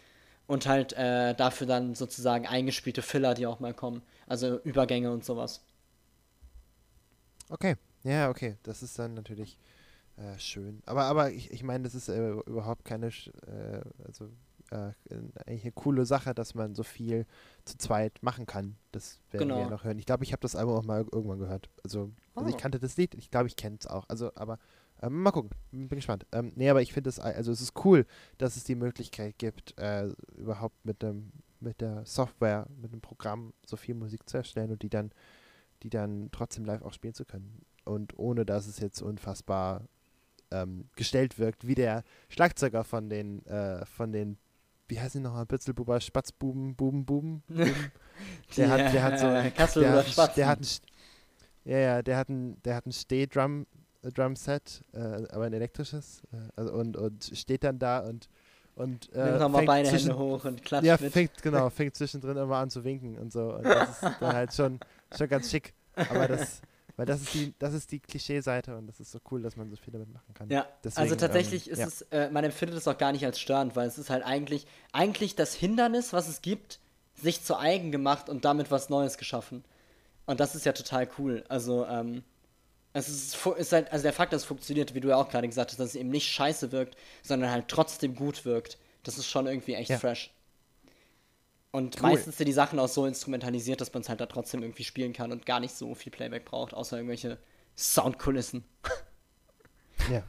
Und halt äh, dafür dann sozusagen eingespielte Filler, die auch mal kommen. Also Übergänge und sowas. Okay, ja, okay, das ist dann natürlich äh, schön. Aber, aber ich, ich meine, das ist äh, überhaupt keine, äh, also äh, eigentlich eine coole Sache, dass man so viel zu zweit machen kann. Das werden wir ja Genau. noch hören. Ich glaube, ich habe das Album auch mal irgendwann gehört. Also, also ich Oh. kannte das Lied, ich glaube, ich kenne es auch. Also, aber ähm, mal gucken, bin gespannt. Ähm, nee, aber ich finde es, also es ist cool, dass es die Möglichkeit gibt, äh, überhaupt mit dem, mit der Software, mit dem Programm so viel Musik zu erstellen und die dann die dann trotzdem live auch spielen zu können. Und ohne dass es jetzt unfassbar ähm, gestellt wirkt, wie der Schlagzeuger von den, äh, von den, wie heißen die nochmal, Bützelbuber, Spatzbuben, Buben, Buben, Buben. Der hat, der hat so, äh, der hat, der hat ja, ja, der hat ein, der hat ein Steh-Drum, äh, Drumset, äh, aber ein elektrisches, äh, also und, und steht dann da und, und äh, Nimm doch mal fängt beide zwischen- Hände hoch und klatscht ja, mit. fängt, genau, [LAUGHS] fängt zwischendrin immer an zu winken und so. Und das ist dann halt schon, schon ganz schick. Aber das, weil das ist die, das ist die Klischee-Seite und das ist so cool, dass man so viel damit machen kann. Ja, Deswegen, also tatsächlich ähm, ist ja. es, äh, man empfindet es auch gar nicht als störend, weil es ist halt eigentlich, eigentlich das Hindernis, was es gibt, sich zu eigen gemacht und damit was Neues geschaffen. Und das ist ja total cool. Also, ähm, es ist, ist halt, also der Fakt, dass es funktioniert, wie du ja auch gerade gesagt hast, dass es eben nicht scheiße wirkt, sondern halt trotzdem gut wirkt, das ist schon irgendwie echt Ja. fresh. Und Cool. meistens sind die Sachen auch so instrumentalisiert, dass man es halt da trotzdem irgendwie spielen kann und gar nicht so viel Playback braucht, außer irgendwelche Soundkulissen. Ja.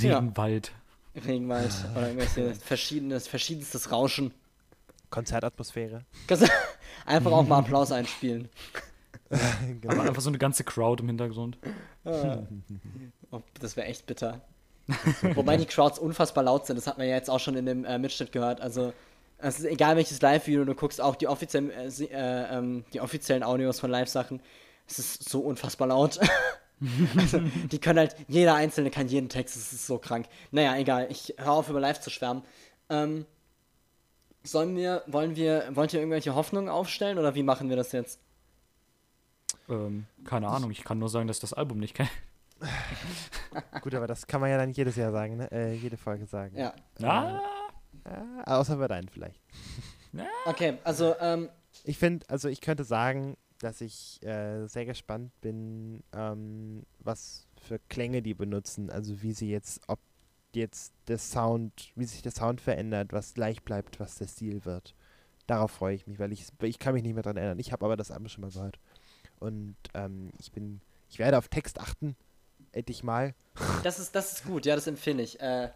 Regenwald. Regenwald oder irgendwelche verschiedenes, verschiedenstes Rauschen. Konzertatmosphäre. Kannst [LAUGHS] du Einfach auch mal Applaus einspielen. [LAUGHS] genau. Aber einfach so eine ganze Crowd im Hintergrund. Oh, das wäre echt bitter. Wobei die Crowds unfassbar laut sind, das hat man ja jetzt auch schon in dem äh, Mitschnitt gehört. Also, es ist egal welches Live-Video du guckst, auch die offiziellen, äh, äh, ähm, die offiziellen Audios von Live-Sachen, es ist so unfassbar laut. [LAUGHS] also, die können halt, jeder Einzelne kann jeden Text, es ist so krank. Naja, egal, ich höre auf, über Live zu schwärmen. Ähm, sollen wir, wollen wir, wollt ihr irgendwelche Hoffnungen aufstellen oder wie machen wir das jetzt? Ähm, keine Ahnung, ich kann nur sagen, dass ich das Album nicht kenne. [LAUGHS] Gut, aber das kann man ja dann jedes Jahr sagen, ne? Äh, jede Folge sagen. Ja. Ah, Ja, außer bei deinen vielleicht. Okay, also, ähm, Ich finde, also ich könnte sagen, dass ich äh, sehr gespannt bin, ähm, was für Klänge die benutzen. Also wie sie jetzt, ob jetzt der Sound, wie sich der Sound verändert, was gleich bleibt, was der Stil wird. Darauf freue ich mich, weil ich, ich kann mich nicht mehr dran erinnern. Ich habe aber das Album schon mal gehört. Und ähm, ich bin, ich werde auf Text achten, endlich mal. [LAUGHS] das ist, das ist gut, ja, das empfehle ich. Äh,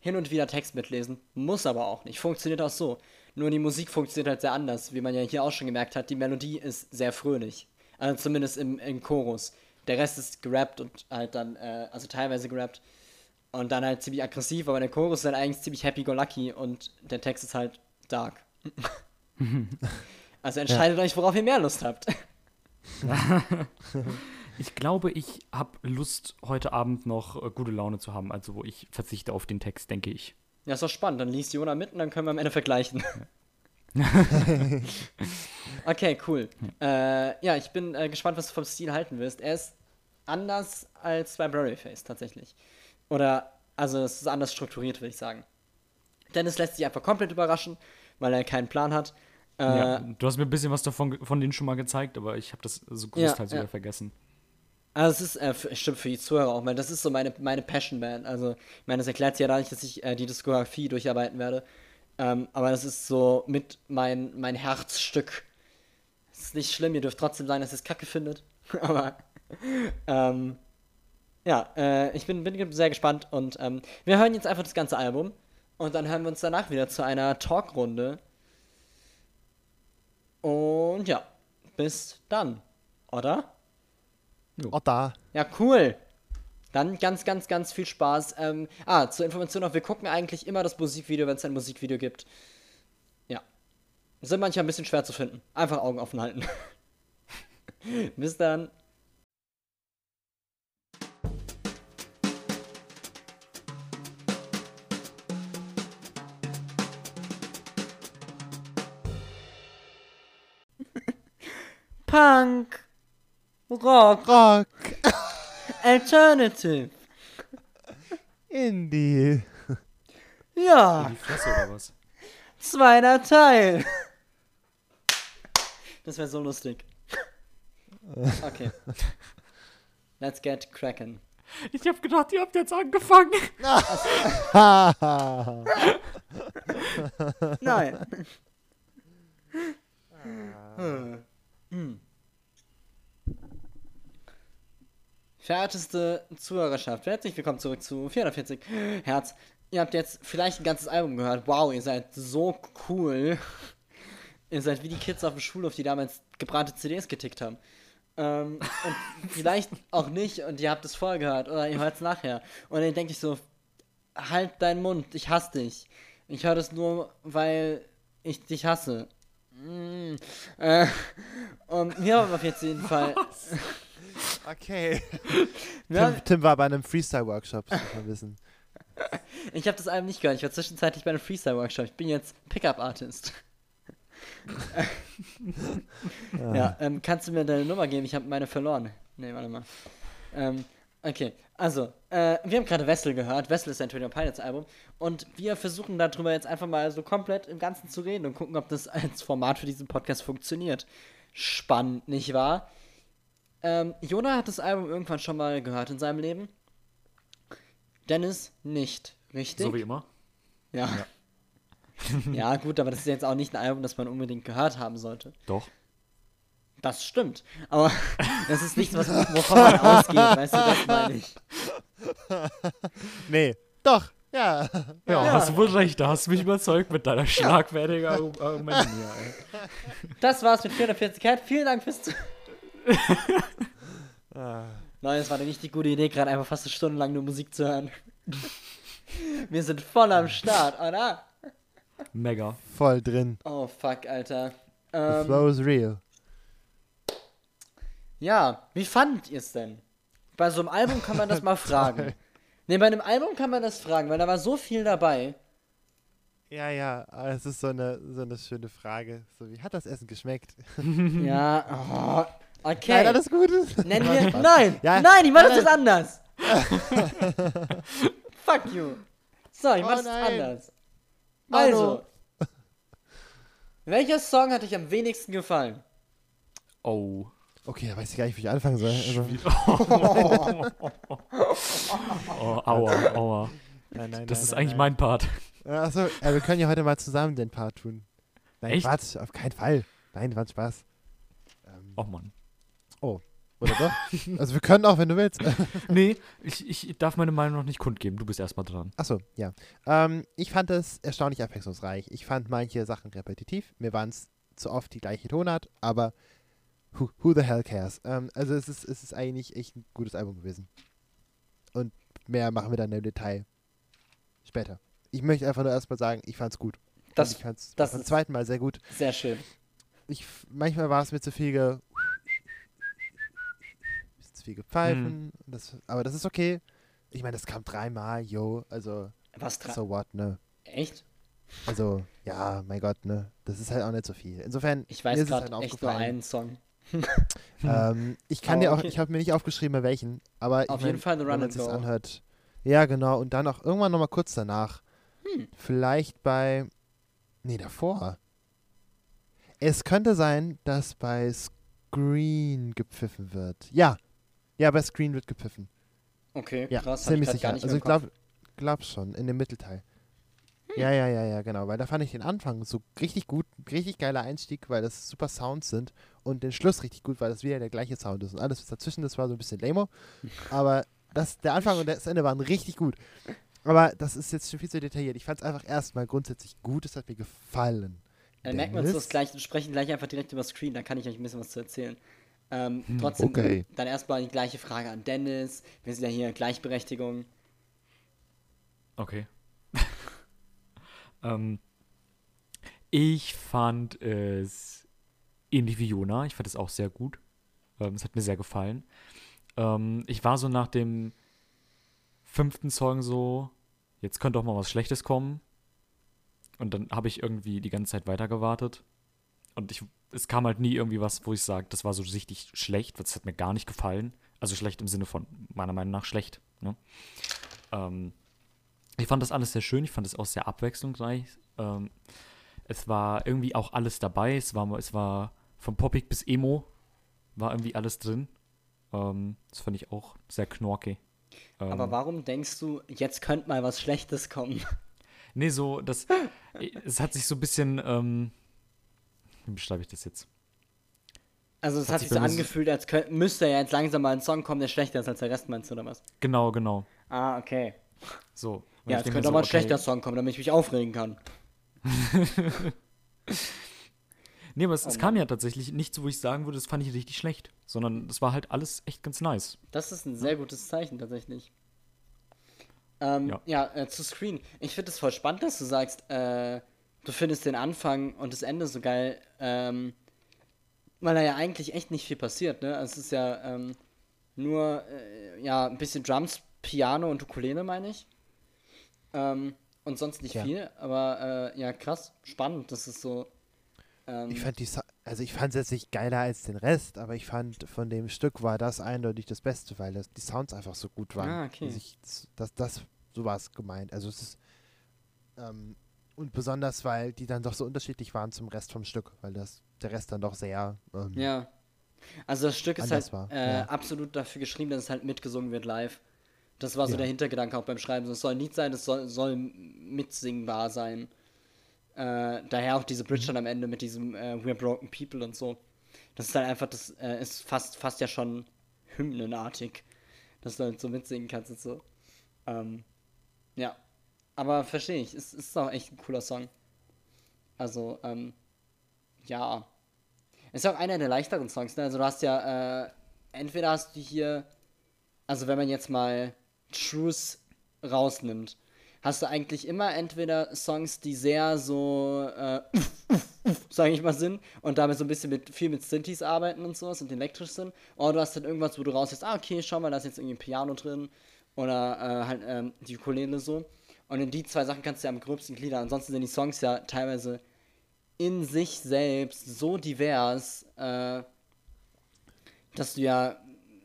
hin und wieder Text mitlesen, muss aber auch nicht. Funktioniert auch so. Nur die Musik funktioniert halt sehr anders, wie man ja hier auch schon gemerkt hat. Die Melodie ist sehr fröhlich. Also zumindest im, im Chorus. Der Rest ist gerappt und halt dann, äh, also teilweise gerappt. Und dann halt ziemlich aggressiv, aber der Chorus ist halt eigentlich ziemlich happy-go-lucky und der Text ist halt dark. [LAUGHS] also entscheidet euch, worauf ihr mehr Lust habt. [LAUGHS] ich glaube, ich habe Lust, heute Abend noch äh, gute Laune zu haben. Also, wo ich verzichte auf den Text, denke ich. Ja, ist doch spannend. Dann liest Jona mit und dann können wir am Ende vergleichen. [LAUGHS] okay, cool. Äh, ja, ich bin äh, gespannt, was du vom Stil halten wirst. Er ist anders als bei Face tatsächlich. Oder, also es ist anders strukturiert, würde ich sagen. Dennis lässt sich einfach komplett überraschen, weil er keinen Plan hat. Äh, ja, du hast mir ein bisschen was davon von denen schon mal gezeigt, aber ich habe das so großteils ja. wieder vergessen. Also es ist, äh, für, stimmt für die Zuhörer auch, weil das ist so meine, meine Passion-Band. Also, ich meine, das erklärt sich ja dadurch, dass ich äh, die Diskografie durcharbeiten werde. Ähm, aber das ist so mit mein, mein Herzstück. Es ist nicht schlimm, ihr dürft trotzdem sagen, dass ihr es kacke findet. [LAUGHS] aber, ähm, ja, äh, ich bin, bin sehr gespannt und ähm, wir hören jetzt einfach das ganze Album und dann hören wir uns danach wieder zu einer Talkrunde. Und ja, bis dann, oder? Oh, da. Ja, cool. Dann ganz, ganz, ganz viel Spaß. Ähm, ah, zur Information noch, wir gucken eigentlich immer das Musikvideo, wenn es ein Musikvideo gibt. Ja. Sind manchmal ein bisschen schwer zu finden. Einfach Augen offen halten. [LAUGHS] Bis dann. Punk. Rock. Rock. [LAUGHS] Alternative. Indie. Ja. Die Fresse oder was? Zweiter Teil. Das wäre so lustig. Okay. Let's get cracking. Ich habe gedacht, ihr habt jetzt angefangen. Nein. [LAUGHS] Hm. Hm. Verehrteste Zuhörerschaft, herzlich willkommen zurück zu 440 Hertz. Ihr habt jetzt vielleicht ein ganzes Album gehört. Wow, ihr seid so cool. [LAUGHS] Ihr seid wie die Kids auf dem Schulhof, die damals gebrannte CDs getickt haben. Ähm, und [LAUGHS] vielleicht auch nicht und ihr habt es vorher gehört oder ihr hört es nachher. Und dann denke ich so, halt deinen Mund, ich hasse dich. Ich höre das nur, weil ich dich hasse. Mm, äh, und wir haben auf jetzt jeden Fall. [LAUGHS] Okay. [LAUGHS] Tim, Tim war bei einem Freestyle-Workshop, das muss man wissen. ich habe das Album nicht gehört. Ich war zwischenzeitlich bei einem Freestyle-Workshop. Ich bin jetzt Pickup-Artist. [LAUGHS] ja, ähm, kannst du mir deine Nummer geben? Ich habe meine verloren. Nee, warte mal. Ähm, okay, also, äh, wir haben gerade Wessel gehört. Wessel ist ein Tony Pilots Album. Und wir versuchen darüber jetzt einfach mal so komplett im Ganzen zu reden und gucken, ob das als Format für diesen Podcast funktioniert. Spannend, nicht wahr? Ähm, Jona hat das Album irgendwann schon mal gehört in seinem Leben. Dennis nicht, richtig? So wie immer. Ja. [LAUGHS] Ja. gut, aber das ist jetzt auch nicht ein Album, das man unbedingt gehört haben sollte. Doch. Das stimmt. Aber [LAUGHS] das ist nichts, was, wovon man ausgeht, weißt du, das meine ich. [LAUGHS] Nee. Doch. Ja. Ja, Ja. hast du wohl recht. Da hast du mich überzeugt mit deiner schlagfertigen Argu- Argumenten hier, ey. Das war's mit 440 Cat. Vielen Dank fürs Zu Ah. [LAUGHS] Nein, das war eine richtig gute Idee, gerade einfach fast eine Stunde lang nur Musik zu hören. [LAUGHS] Wir sind voll am Start, oder? Mega. Voll drin. Oh, fuck, Alter. The Ähm, flow is real. ja, wie fandet ihr es denn? Bei so einem Album kann man das mal [LAUGHS] fragen. Ne, bei einem Album kann man das fragen, weil da war so viel dabei. Ja, ja, aber es ist so eine, so eine schöne Frage. So, wie hat das Essen geschmeckt? Ja, oh, Okay. Nein, alles gut. Nennen wir. Nein! Ja, nein, ich mach das jetzt anders! [LAUGHS] Fuck you! So, ich mach Oh das anders. Also. Welcher Song hat dich am wenigsten gefallen? Oh. Okay, da weiß ich gar nicht, wie ich anfangen soll. Also, [LAUGHS] oh aua, aua. nein, nein, Das nein, ist nein, eigentlich nein. mein Part. Achso, ja, wir können ja heute mal zusammen den Part tun. Nein, Echt? Quatsch, auf keinen Fall. Nein, war Spaß. Ähm, Oh Mann. Oder doch? also wir können auch, wenn du willst. [LAUGHS] Nee, ich, ich darf meine Meinung noch nicht kundgeben. Du bist erstmal dran. Achso, ja. Ähm, ich fand es erstaunlich abwechslungsreich. Ich fand manche Sachen repetitiv. Mir waren es zu oft die gleiche Tonart, aber who, who the hell cares? Ähm, also es ist, es ist eigentlich echt ein gutes Album gewesen. Und mehr machen wir dann im Detail später. Ich möchte einfach nur erstmal sagen, ich fand es gut. Das Und ich fand es das beim zweiten Mal sehr gut. sehr schön. Ich, manchmal war es mir zu viel viel gepfeifen. Das, aber das ist okay. Ich meine, das kam dreimal, yo. Also, Was dran? so what, ne? Echt? Also, ja, mein Gott, ne? Das ist halt auch nicht so viel. Insofern, Ich weiß gerade halt echt nur einen Song. [LAUGHS] Ähm, ich kann Aber dir auch, okay. ich habe mir nicht aufgeschrieben, welchen, aber ich Auf mein, jeden Fall The wenn Run man and sich's Go. anhört. Ja, genau. Und dann auch irgendwann nochmal kurz danach. Hm. Vielleicht bei. Nee, davor. Es könnte sein, dass bei Screen gepfiffen wird. Ja. Ja, bei Screen wird gepfiffen. Okay, Ja, krass. hab ich ziemlich grad sicher. Gar nicht Also ich glaube glaub schon, in dem Mittelteil. Hm. Ja, ja, ja, ja, genau. Weil da fand ich den Anfang so richtig gut, richtig geiler Einstieg, weil das super Sounds sind und den Schluss richtig gut, weil das wieder der gleiche Sound ist. Und alles was dazwischen, das war so ein bisschen lame. [LAUGHS] Aber das, der Anfang und das Ende waren richtig gut. Aber das ist jetzt schon viel zu detailliert. Ich fand es einfach erstmal grundsätzlich gut, es hat mir gefallen. Dann merken wir uns das gleich und sprechen gleich einfach direkt über Screen, dann kann ich euch ein bisschen was zu erzählen. Ähm, trotzdem, Hm, okay. dann erstmal die gleiche Frage an Dennis. Wir sind ja hier Gleichberechtigung. Okay. [LAUGHS] ähm, ich fand es ähnlich wie Jona. Ich fand es auch sehr gut. Ähm, es hat mir sehr gefallen. Ähm, ich war so nach dem fünften Song so, jetzt könnte auch mal was Schlechtes kommen. Und dann habe ich irgendwie die ganze Zeit weiter gewartet. Und ich, es kam halt nie irgendwie was, wo ich sage, das war so richtig schlecht. Das hat mir gar nicht gefallen. Also schlecht im Sinne von, meiner Meinung nach, schlecht. Ne? Ähm, ich fand das alles sehr schön, ich fand es auch sehr abwechslungsreich. Ähm, es war irgendwie auch alles dabei. Es war, es war von Poppig bis Emo war irgendwie alles drin. Ähm, das fand ich auch sehr knorke. Ähm, Aber warum denkst du, jetzt könnte mal was Schlechtes kommen? Nee, so, das. [LAUGHS] es hat sich so ein bisschen. Ähm, wie beschreibe ich das jetzt? Also es Hat hat sich so so- angefühlt, als könnt, müsste ja jetzt langsam mal ein Song kommen, der schlechter ist als der Rest, meinst du, oder was? Genau, genau. Ah, okay. So. Ja, denk könnte mir auch mal ein okay, schlechter Song kommen, damit ich mich aufregen kann. [LAUGHS] Nee, aber es, Oh es kam ja tatsächlich nichts, wo ich sagen würde, das fand ich richtig schlecht. Sondern es war halt alles echt ganz nice. Das ist ein sehr gutes Zeichen tatsächlich. Ähm, ja, Ja. äh, zu Screen. Ich finde es voll spannend, dass du sagst, äh, du findest den Anfang und das Ende so geil, ähm, weil da ja eigentlich echt nicht viel passiert, ne? Also es ist ja ähm, nur, äh, ja, ein bisschen Drums, Piano und Ukulele, meine ich. Ähm, und sonst nicht Ja. viel, aber äh, ja, krass, spannend, das ist so. Ähm, Ich fand die, Sa- also ich fand es jetzt nicht geiler als den Rest, aber ich fand von dem Stück war das eindeutig das Beste, weil das, die Sounds einfach so gut waren. Ah, okay. Ich, das, das, das, so war es gemeint. Also es ist, ähm, und besonders, weil die dann doch so unterschiedlich waren zum Rest vom Stück, weil das, der Rest dann doch sehr, ähm, Ja. Also das Stück ist halt äh, ja. absolut dafür geschrieben, dass es halt mitgesungen wird live. Das war so Ja. der Hintergedanke auch beim Schreiben. Es soll ein Lied sein, es soll, soll mitsingbar sein. Äh, daher auch diese Mhm. Bridge dann am Ende mit diesem äh, We're Broken People und so. Das ist dann einfach, das äh, ist fast, fast ja schon hymnenartig, dass du halt so mitsingen kannst und so. Ähm, ja. Aber verstehe ich, es ist auch echt ein cooler Song. Also, ähm, ja. Ist auch einer der leichteren Songs, ne? Also du hast ja, äh, entweder hast du hier, also wenn man jetzt mal Truth rausnimmt, hast du eigentlich immer entweder Songs, die sehr so, äh, sag ich mal, sind und damit so ein bisschen mit, viel mit Synthes arbeiten und sowas und elektrisch sind. Oder du hast dann irgendwas, wo du raushörst, ah, okay, schau mal, da ist jetzt irgendwie ein Piano drin oder äh, halt ähm, die Ukulele so. Und in die zwei Sachen kannst du ja am gröbsten gliedern. Ansonsten sind die Songs ja teilweise in sich selbst so divers, äh, dass du ja,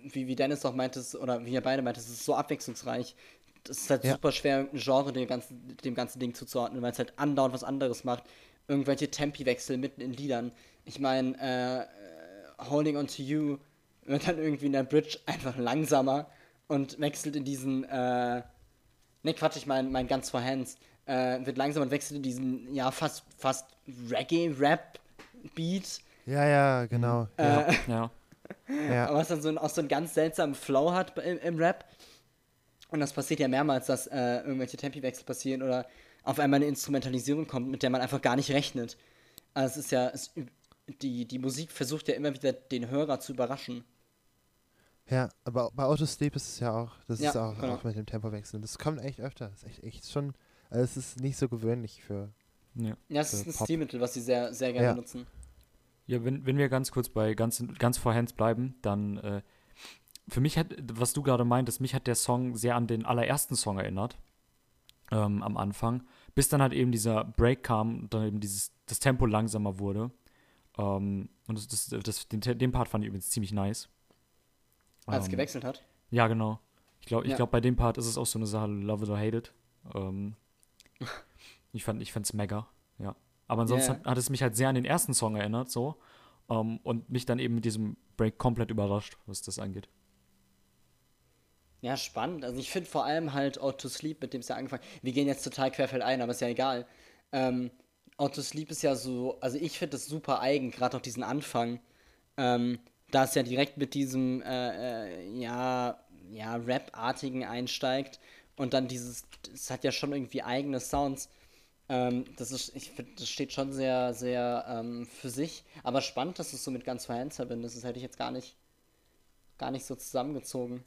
wie, wie Dennis auch meintest, oder wie ihr beide meintest, es ist so abwechslungsreich. Das ist halt Ja. super schwer, ein Genre dem ganzen, dem ganzen Ding zuzuordnen, weil es halt andauernd was anderes macht. Irgendwelche Tempiwechsel mitten in Liedern. Ich meine, äh, äh, Holding On To You wird dann irgendwie in der Bridge einfach langsamer und wechselt in diesen, äh, ne Quatsch, ich meine, mein ganz for Hands, äh, wird langsam und wechselt in diesen, ja, fast, fast Reggae-Rap-Beat, Ja, ja, genau. Ja, äh, Ja. [LAUGHS] ja. was dann so, ein, auch so einen ganz seltsamen Flow hat im, im Rap. Und das passiert ja mehrmals, dass äh, irgendwelche Tempiwechsel passieren oder auf einmal eine Instrumentalisierung kommt, mit der man einfach gar nicht rechnet. Also es ist ja, es, die, die Musik versucht ja immer wieder den Hörer zu überraschen. Ja, aber bei Autosleep ist es ja auch, das Ja, ist auch, genau. auch mit dem Tempowechsel. Das kommt echt öfter. Das ist echt, echt schon, also es ist nicht so gewöhnlich für, ja. Ja, es ist ein Pop. Stilmittel, was sie sehr, sehr gerne Ja. nutzen. Ja, wenn, wenn wir ganz kurz bei ganz, ganz vor Hands bleiben, dann äh, für mich hat, was du gerade meintest, mich hat der Song sehr an den allerersten Song erinnert. Ähm, am Anfang. Bis dann halt eben dieser Break kam und dann eben dieses, das Tempo langsamer wurde. Ähm, und das, das, das, den, den Part fand ich übrigens ziemlich nice. Als es Ähm, gewechselt hat. Ja, genau. Ich glaube, ich Ja. glaub, bei dem Part ist es auch so eine Sache, love it or hate it. Ähm, [LAUGHS] ich fand ich fand's mega, ja. Aber ansonsten Ja. hat, hat es mich halt sehr an den ersten Song erinnert, so. Ähm, und mich dann eben mit diesem Break komplett überrascht, was das angeht. Ja, spannend. Also ich finde vor allem halt Auto Sleep, mit dem es ja angefangen Wir gehen jetzt total querfeldein, aber ist ja egal. Ähm, Auto Sleep ist ja so, also ich finde das super eigen, gerade auch diesen Anfang. Ähm, da es ja direkt mit diesem, äh, äh, ja, ja, Rap-artigen einsteigt und dann dieses, es hat ja schon irgendwie eigene Sounds. Ähm, das ist, ich finde, das steht schon sehr, sehr ähm, für sich. Aber spannend, dass du es so mit ganz Hands verbindest. Das hätte ich jetzt gar nicht, gar nicht so zusammengezogen.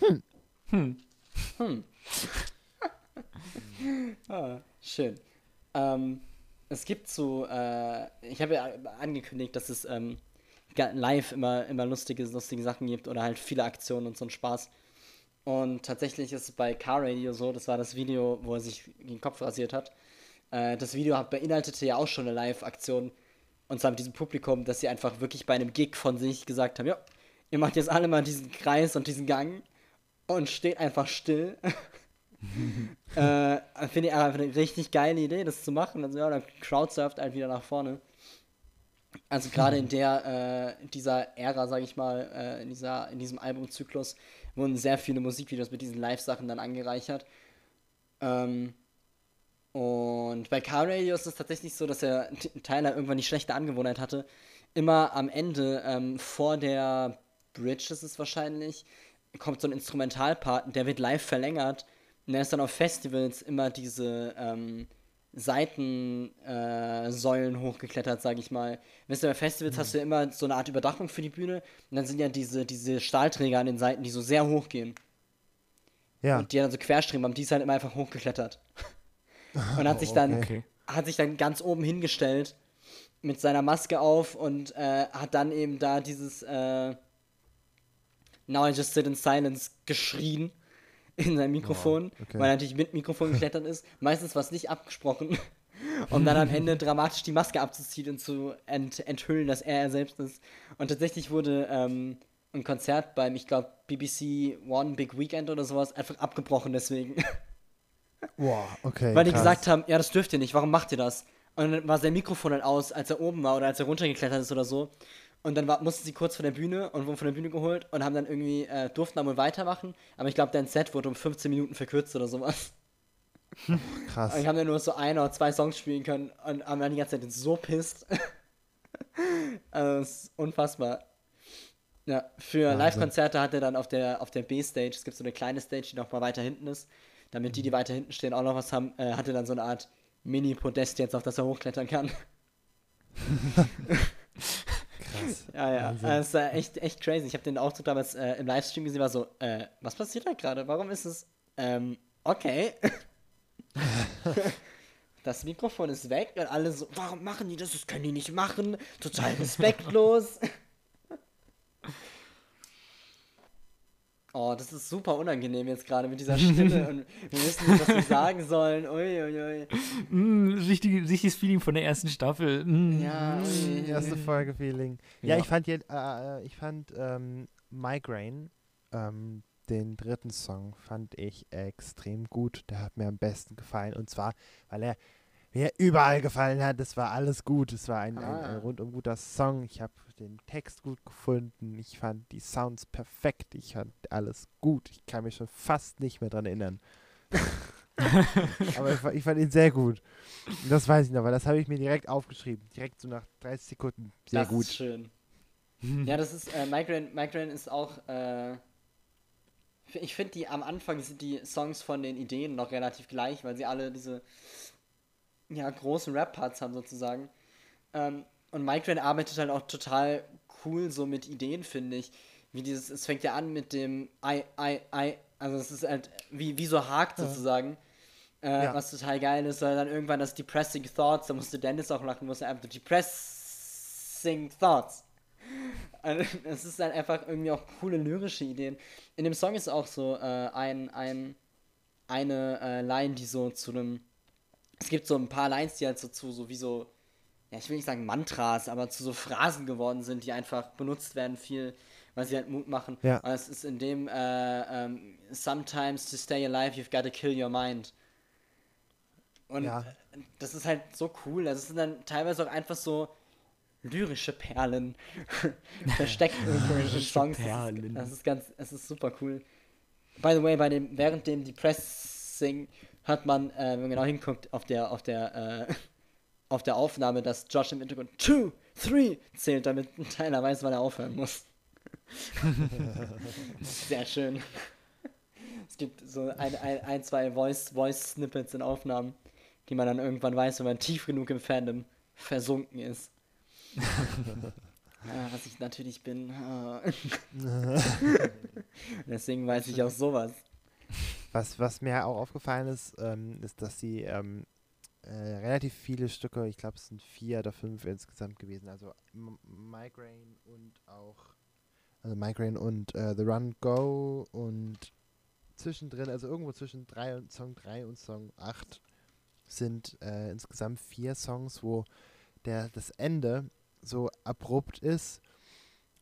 [LAUGHS] Ah, schön. Ähm, es gibt so, äh, ich habe ja angekündigt, dass es ähm, live immer, immer lustige, lustige Sachen gibt oder halt viele Aktionen und so ein Spaß. Und tatsächlich ist es bei Car Radio so, das war das Video, wo er sich den Kopf rasiert hat. Äh, das Video beinhaltete ja auch schon eine Live-Aktion. Und zwar mit diesem Publikum, dass sie einfach wirklich bei einem Gig von sich gesagt haben, ja, ihr macht jetzt alle mal diesen Kreis und diesen Gang und steht einfach still. [LAUGHS] äh, Finde ich einfach eine richtig geile Idee, das zu machen. Also ja, dann crowdsurft halt wieder nach vorne. Also gerade in der, äh, dieser Ära, sage ich mal, äh, in, dieser, in diesem Albumzyklus wurden sehr viele Musikvideos mit diesen Live-Sachen dann angereichert. Ähm, und bei Car Radio ist es tatsächlich so, dass der Tyler irgendwann die schlechte Angewohnheit hatte, immer am Ende, ähm, vor der Bridge ist es wahrscheinlich, kommt so ein Instrumentalpart, der wird live verlängert. Und er ist dann auf Festivals immer diese ähm, Seitensäulen äh, Säulen hochgeklettert, sag ich mal. Weißt du, bei Festivals hast du immer so eine Art Überdachung für die Bühne und dann sind ja diese, diese Stahlträger an den Seiten, die so sehr hoch gehen. Ja, Und die dann so querstreben haben, die ist halt immer einfach hochgeklettert. [LAUGHS] Und hat sich dann, Okay. hat sich dann ganz oben hingestellt mit seiner Maske auf und äh, hat dann eben da dieses äh, Now I just sit in silence geschrien in sein Mikrofon, Oh, okay. weil er natürlich mit Mikrofon geklettert ist. Meistens war es nicht abgesprochen. [LAUGHS] Um dann am Ende [LAUGHS] dramatisch die Maske abzuziehen und zu ent enthüllen, dass er er selbst ist. Und tatsächlich wurde ähm, ein Konzert beim, ich glaube, BBC One Big Weekend oder sowas einfach abgebrochen deswegen. [LAUGHS] boah, okay. Weil die krass. gesagt haben, ja, das dürft ihr nicht, warum macht ihr das? Und dann war sein Mikrofon dann aus, als er oben war oder als er runtergeklettert ist oder so. Und dann war, mussten sie kurz vor der Bühne und wurden von der Bühne geholt und haben dann irgendwie, äh, durften dann wohl weitermachen. Aber ich glaube, dein Set wurde um 15 Minuten verkürzt oder sowas. [LAUGHS] krass. Und ich habe dann nur so ein oder zwei Songs spielen können und haben dann die ganze Zeit so pisst. [LAUGHS] also, das ist unfassbar. Ja, für. Live-Konzerte hat er dann auf der, auf der B-Stage, es gibt so eine kleine Stage, die noch mal weiter hinten ist, damit die, die weiter hinten stehen, auch noch was haben, äh, hat er dann so eine Art Mini-Podest jetzt, auf das er hochklettern kann. [LAUGHS] Krass. Ja, ja, Wahnsinn. das ist äh, echt, echt crazy. Ich habe den Auftritt damals äh, im Livestream gesehen, war so, äh, was passiert da gerade? Warum ist es, ähm, okay. [LAUGHS] das Mikrofon ist weg und alle so, warum machen die das? Das können die nicht machen. Total respektlos. Oh, das ist super unangenehm jetzt gerade mit dieser [LAUGHS] Stille und wir wissen nicht, was wir sagen sollen. Ui, ui, ui. Mm, richtig, richtiges Feeling von der ersten Staffel. Mm. Ja, ui. Erste Folge Feeling. Ja, Ja. ich fand, je- äh, ich fand ähm, Migraine, ähm, den dritten Song, fand ich extrem gut. Der hat mir am besten gefallen. Und zwar, weil er mir überall gefallen hat. Es war alles gut. Es war ein, ein, Ah. ein rundum guter Song. Ich habe den Text gut gefunden. Ich fand die Sounds perfekt. Ich fand alles gut. Ich kann mich schon fast nicht mehr dran erinnern. [LAUGHS] Aber ich, ich fand ihn sehr gut. Und Das weiß ich noch, weil das habe ich mir direkt aufgeschrieben. Direkt so nach 30 Sekunden. Sehr das gut. ist schön. [LAUGHS] Ja, das ist, äh, Migraine, Migraine ist auch, äh, ich finde die, am Anfang sind die Songs von den Ideen noch relativ gleich, weil sie alle diese, ja, großen Rap-Parts haben sozusagen. Ähm, und Migraine arbeitet halt auch total cool so mit Ideen, finde ich. Wie dieses, es fängt ja an mit dem I, I, I, also es ist halt wie, wie so hakt sozusagen. Äh, Ja. Was total geil ist, dann irgendwann das Depressing Thoughts, da musste Dennis auch lachen, musste einfach Depressing Thoughts. Also, Es ist halt einfach irgendwie auch coole lyrische Ideen. In dem Song ist auch so äh, ein, ein, eine äh, Line, die so zu einem. Es gibt so ein paar Lines, die halt so zu so wie so, ja, ich will nicht sagen Mantras, aber zu so Phrasen geworden sind, die einfach benutzt werden viel, weil sie halt Mut machen. Ja. Und es ist in dem äh, ähm, Sometimes to stay alive, you've got to kill your mind. Und Ja. das ist halt so cool. Also es sind dann teilweise auch einfach so lyrische Perlen [LAUGHS] versteckt in [LAUGHS] den Songs. Perlen. Das ist, das ist ganz, es ist super cool. By the way, bei dem, während dem Depressing hört man, äh, wenn man genau hinguckt, auf der, auf der, äh, [LAUGHS] auf der Aufnahme, dass Josh im Hintergrund 2, 3 zählt, damit Tyler weiß, wann er aufhören muss. [LAUGHS] Sehr schön. Es gibt so ein, ein, ein zwei Voice- Voice-Snippets in Aufnahmen, die man dann irgendwann weiß, wenn man tief genug im Fandom versunken ist. [LAUGHS] Ah, was ich natürlich bin. ah. Deswegen weiß ich auch sowas. Was, was mir auch aufgefallen ist, ähm, ist, dass sie ähm, äh, relativ viele Stücke, ich glaube es sind vier oder fünf insgesamt gewesen, also M Migraine und auch, also Migraine und äh, The Run Go und zwischendrin, also irgendwo zwischen drei und Song 3 und Song 8 sind äh, insgesamt vier Songs, wo der, das Ende so abrupt ist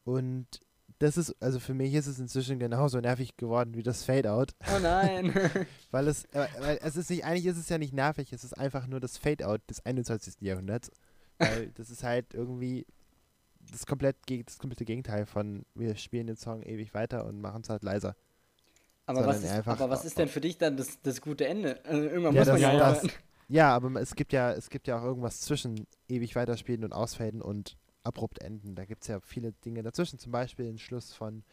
und das ist, also für mich ist es inzwischen genauso nervig geworden wie das Fade-Out. Oh nein. [LAUGHS] Weil es, äh, weil es ist nicht, eigentlich ist es ja nicht nervig, es ist einfach nur das Fade-Out des 21. Jahrhunderts. Weil [LAUGHS] das ist halt irgendwie das, komplett, das komplette Gegenteil von wir spielen den Song ewig weiter und machen es halt leiser. aber, was ist, aber was ist denn für dich dann das, das gute Ende? Also irgendwann Ja, muss man das- ja ja, aufhören. Ja, aber es gibt ja, es gibt ja auch irgendwas zwischen ewig weiterspielen und ausfaden und abrupt enden. Da gibt es ja viele Dinge dazwischen. Zum Beispiel den Schluss von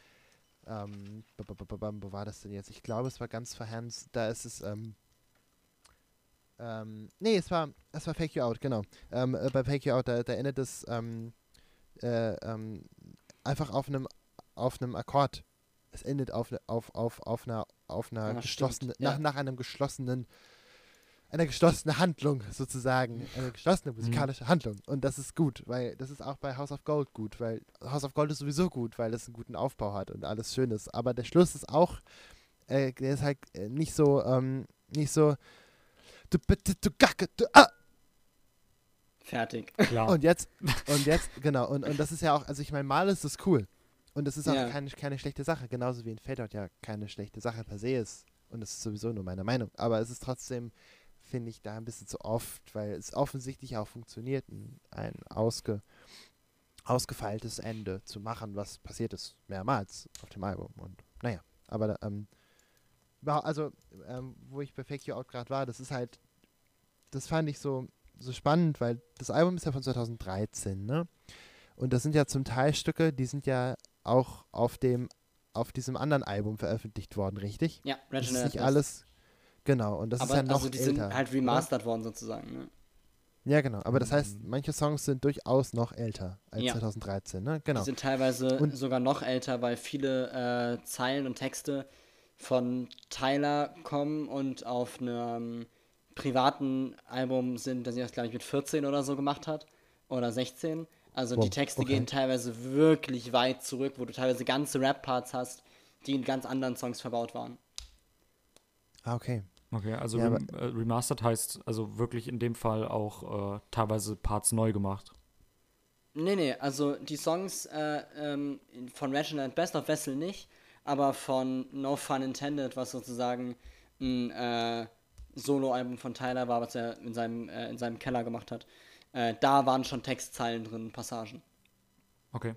ähm, wo war das denn jetzt? Ich glaube, es war ganz verhands. Da ist es, ähm, ähm, nee, es war, es war Fake You Out, genau. Ähm, äh, bei Fake You Out, da, da endet es ähm, äh, ähm, einfach auf einem auf einem Akkord. Es endet auf, auf, auf, auf einer, auf einer Ja, stimmt, geschlossenen, ja. nach, nach einem geschlossenen eine geschlossene Handlung sozusagen, eine geschlossene musikalische Handlung und das ist gut, weil das ist auch bei House of Gold gut, weil House of Gold ist sowieso gut, weil es einen guten Aufbau hat und alles schön ist, aber der Schluss ist auch, äh, der ist halt äh, nicht so, ähm, nicht so du bitte du gacke du ah Fertig. Klar. und jetzt und jetzt genau und, und das ist ja auch, also ich meine mal ist das cool und das ist auch Ja. keine, keine schlechte Sache, genauso wie ein Fadeout ja keine schlechte Sache per se ist und das ist sowieso nur meine Meinung, aber es ist trotzdem finde ich da ein bisschen zu oft, weil es offensichtlich auch funktioniert, ein, ausge, ausgefeiltes Ende zu machen, was passiert ist mehrmals auf dem Album. Und naja, aber da, ähm, also, ähm, wo ich bei Fake You Out gerade war, das ist halt, das fand ich so, so spannend, weil das Album ist ja von 2013, ne? Und das sind ja zum Teil Stücke, die sind ja auch auf dem, auf diesem anderen Album veröffentlicht worden, richtig? Ja, Das ist Reginald. nicht alles, genau, und das aber ist ja noch also die älter. sind halt oder? remastert worden sozusagen. Ne? Ja, genau. Aber das heißt, Mhm. manche Songs sind durchaus noch älter als Ja. 2013, ne? Genau. Die sind teilweise Und- sogar noch älter, weil viele äh, Zeilen und Texte von Tyler kommen und auf einem privaten Album sind, das er glaube ich mit 14 oder so gemacht hat oder 16. Also die Wow, Texte okay. gehen teilweise wirklich weit zurück, wo du teilweise ganze Rap-Parts hast, die in ganz anderen Songs verbaut waren. Ah, okay. Okay, also Ja, rem äh, remastered heißt also wirklich in dem Fall auch äh, teilweise Parts neu gemacht. Nee, nee, also die Songs äh, ähm, von Reginald Best of Vessel nicht, aber von No Fun Intended, was sozusagen ein äh, Soloalbum von Tyler war, was er in seinem, äh, in seinem Keller gemacht hat. Äh, da waren schon Textzeilen drin, Passagen. Okay.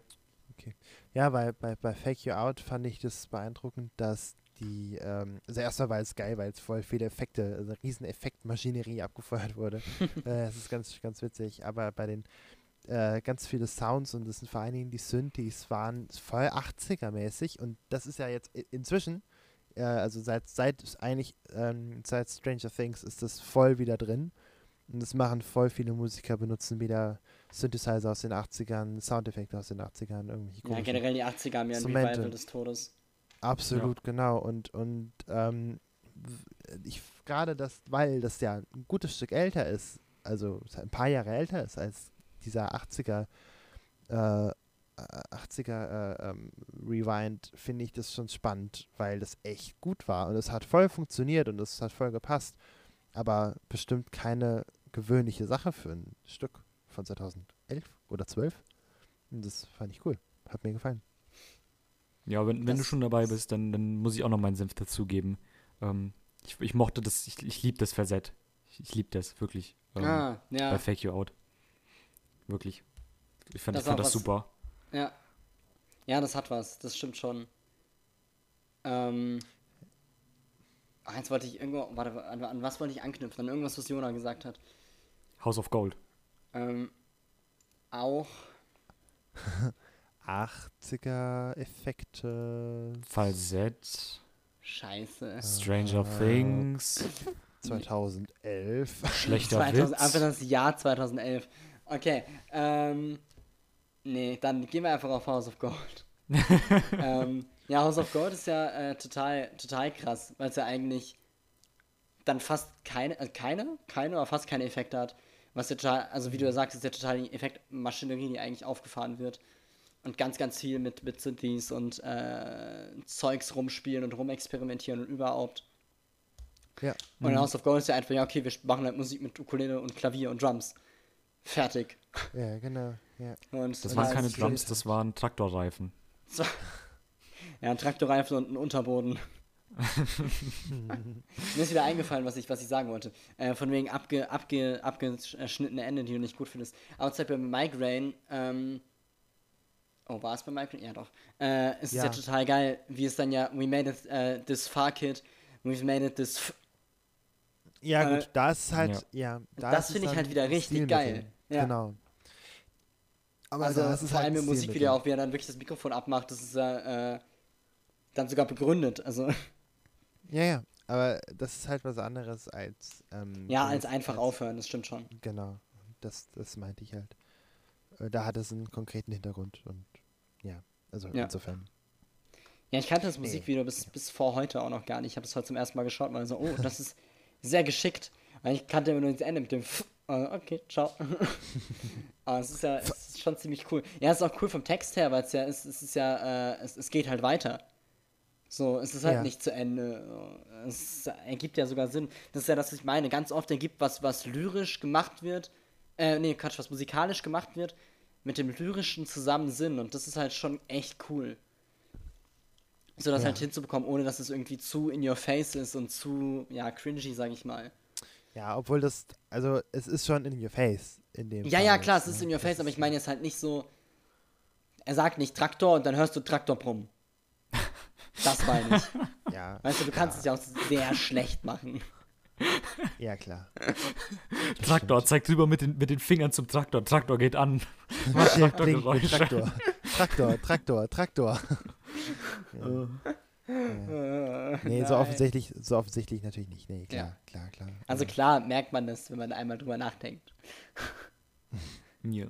Ja, bei, bei, bei Fake You Out fand ich das beeindruckend, dass die, ähm, also erstmal war es geil, weil es voll viele Effekte, also eine riesen Effektmaschinerie abgefeuert wurde. [LAUGHS] äh, das ist ganz, ganz witzig, aber bei den äh, ganz viele Sounds und das sind vor allen Dingen die Synthes waren voll 80er-mäßig und das ist ja jetzt inzwischen, äh, also seit, seit eigentlich, ähm, seit Stranger Things ist das voll wieder drin und das machen voll viele Musiker, benutzen wieder Synthesizer aus den 80ern, Soundeffekte aus den 80ern, irgendwelche Ja, generell die 80er haben ja ein. Revival des Todes. Absolut, genau. Und, und ähm, ich gerade das, weil das ja ein gutes Stück älter ist, also ein paar Jahre älter ist als dieser 80er, äh, äh, 80er äh, ähm, Rewind, finde ich das schon spannend, weil das echt gut war und es hat voll funktioniert und es hat voll gepasst. Aber bestimmt keine gewöhnliche Sache für ein Stück von 2011 oder 12. Und das fand ich cool. Hat mir gefallen. Ja, wenn, wenn du schon dabei ist- bist, dann, dann muss ich auch noch meinen Senf dazugeben. Ähm, ich, ich mochte das, ich, ich liebe das Versett. Ich, ich liebe das, wirklich. Ähm, ah, ja. Bei Fake You Out. Wirklich. Ich fand Das ich fand das was- super. Ja. Ja, das hat was, das stimmt schon. Ähm. Ah, jetzt wollte ich irgendwo. Warte, an, an was wollte ich anknüpfen? An irgendwas, was Jona gesagt hat. House of Gold. Ähm. Auch. [LAUGHS] 80er Effekte Falsett. Scheiße. Stranger Äh, Things. 2011. Schlechter 2000, einfach Witz. das Jahr 2011. Okay. Ähm. Nee, dann gehen wir einfach auf House of Gold. [LAUGHS] ähm, ja, House of Gold ist ja äh, total, total krass, weil es ja eigentlich dann fast keine, äh, keine, keine oder fast keine Effekte hat. Was ja total, also wie du ja sagst, ist ja total die Effektmaschinerie, die eigentlich aufgefahren wird. Und ganz, ganz viel mit, mit Synthes und äh, Zeugs rumspielen und rumexperimentieren und überhaupt. ja. Und in House of Gold ist ja einfach, ja, okay, wir machen halt Musik mit Ukulele und Klavier und Drums. Fertig. ja, genau. Ja. Und Das waren keine Drums, das waren Traktorreifen. war- [LAUGHS] Ja, ein Traktorreifen und ein Unterboden. [LAUGHS] Mir ist wieder eingefallen, was ich, was ich sagen wollte. Äh, von wegen abge, abge, abgeschnittene Ende, die du nicht gut findest. Aber zum Beispiel bei Migraine, ähm, oh, war es bei Migraine? Ja, doch. Äh, es ist ja Ja. total geil, wie es dann ja, we made it äh, this far, kid, we've made it this f Ja, Äh, gut, das ist halt, ja. da das es finde ich halt wieder richtig geil. Ja. Genau. Aber Also das ist vor halt allem im Musikvideo auch, wie er dann wirklich das Mikrofon abmacht, das ist ja äh, dann sogar begründet. Also Ja, ja. Aber das ist halt was anderes als. Ähm, ja, als einfach aufhören, das stimmt schon. Genau. Das, das meinte ich halt. Äh, Da hat es einen konkreten Hintergrund und ja, also Ja. insofern. Ja, ich kannte das Nee. Musikvideo bis, bis vor heute auch noch gar nicht. Ich habe es heute zum ersten Mal geschaut war so, oh, das ist sehr geschickt. Weil ich kannte immer nur das Ende mit dem F äh, okay, ciao. [LAUGHS] Aber es ist ja es ist schon ziemlich cool. Ja, es ist auch cool vom Text her, weil es ja ist, es ist ja, äh, es, es geht halt weiter. So, es ist halt Ja. nicht zu Ende. Es ergibt ja sogar Sinn. Das ist ja das, was ich meine. Ganz oft ergibt was, was lyrisch gemacht wird, äh, nee, Quatsch, was musikalisch gemacht wird, mit dem lyrischen zusammen Sinn. Und das ist halt schon echt cool. So das Ja. halt hinzubekommen, ohne dass es irgendwie zu in your face ist und zu, ja, cringy, sag ich mal. Ja, obwohl das, also es ist schon in your face in dem Ja, Fall ja, klar, es ne? ist in your Das face, aber ich meine jetzt halt nicht so. Er sagt nicht Traktor und dann hörst du Traktor brummen. [LAUGHS] Das meine ich. Ja, Weißt du, du kannst es ja auch sehr schlecht machen. Ja, klar. [LAUGHS] Traktor, zeigt rüber mit den, mit den Fingern zum Traktor. Traktor geht an. [LAUGHS] Mach hier Blink mit Traktorgeräusche. Traktor. Traktor, Traktor, Traktor. [LAUGHS] ja. Äh, Nee, so offensichtlich, so offensichtlich natürlich nicht. Nee, klar, Ja. klar, klar. Also klar merkt man das, wenn man einmal drüber nachdenkt. Ja.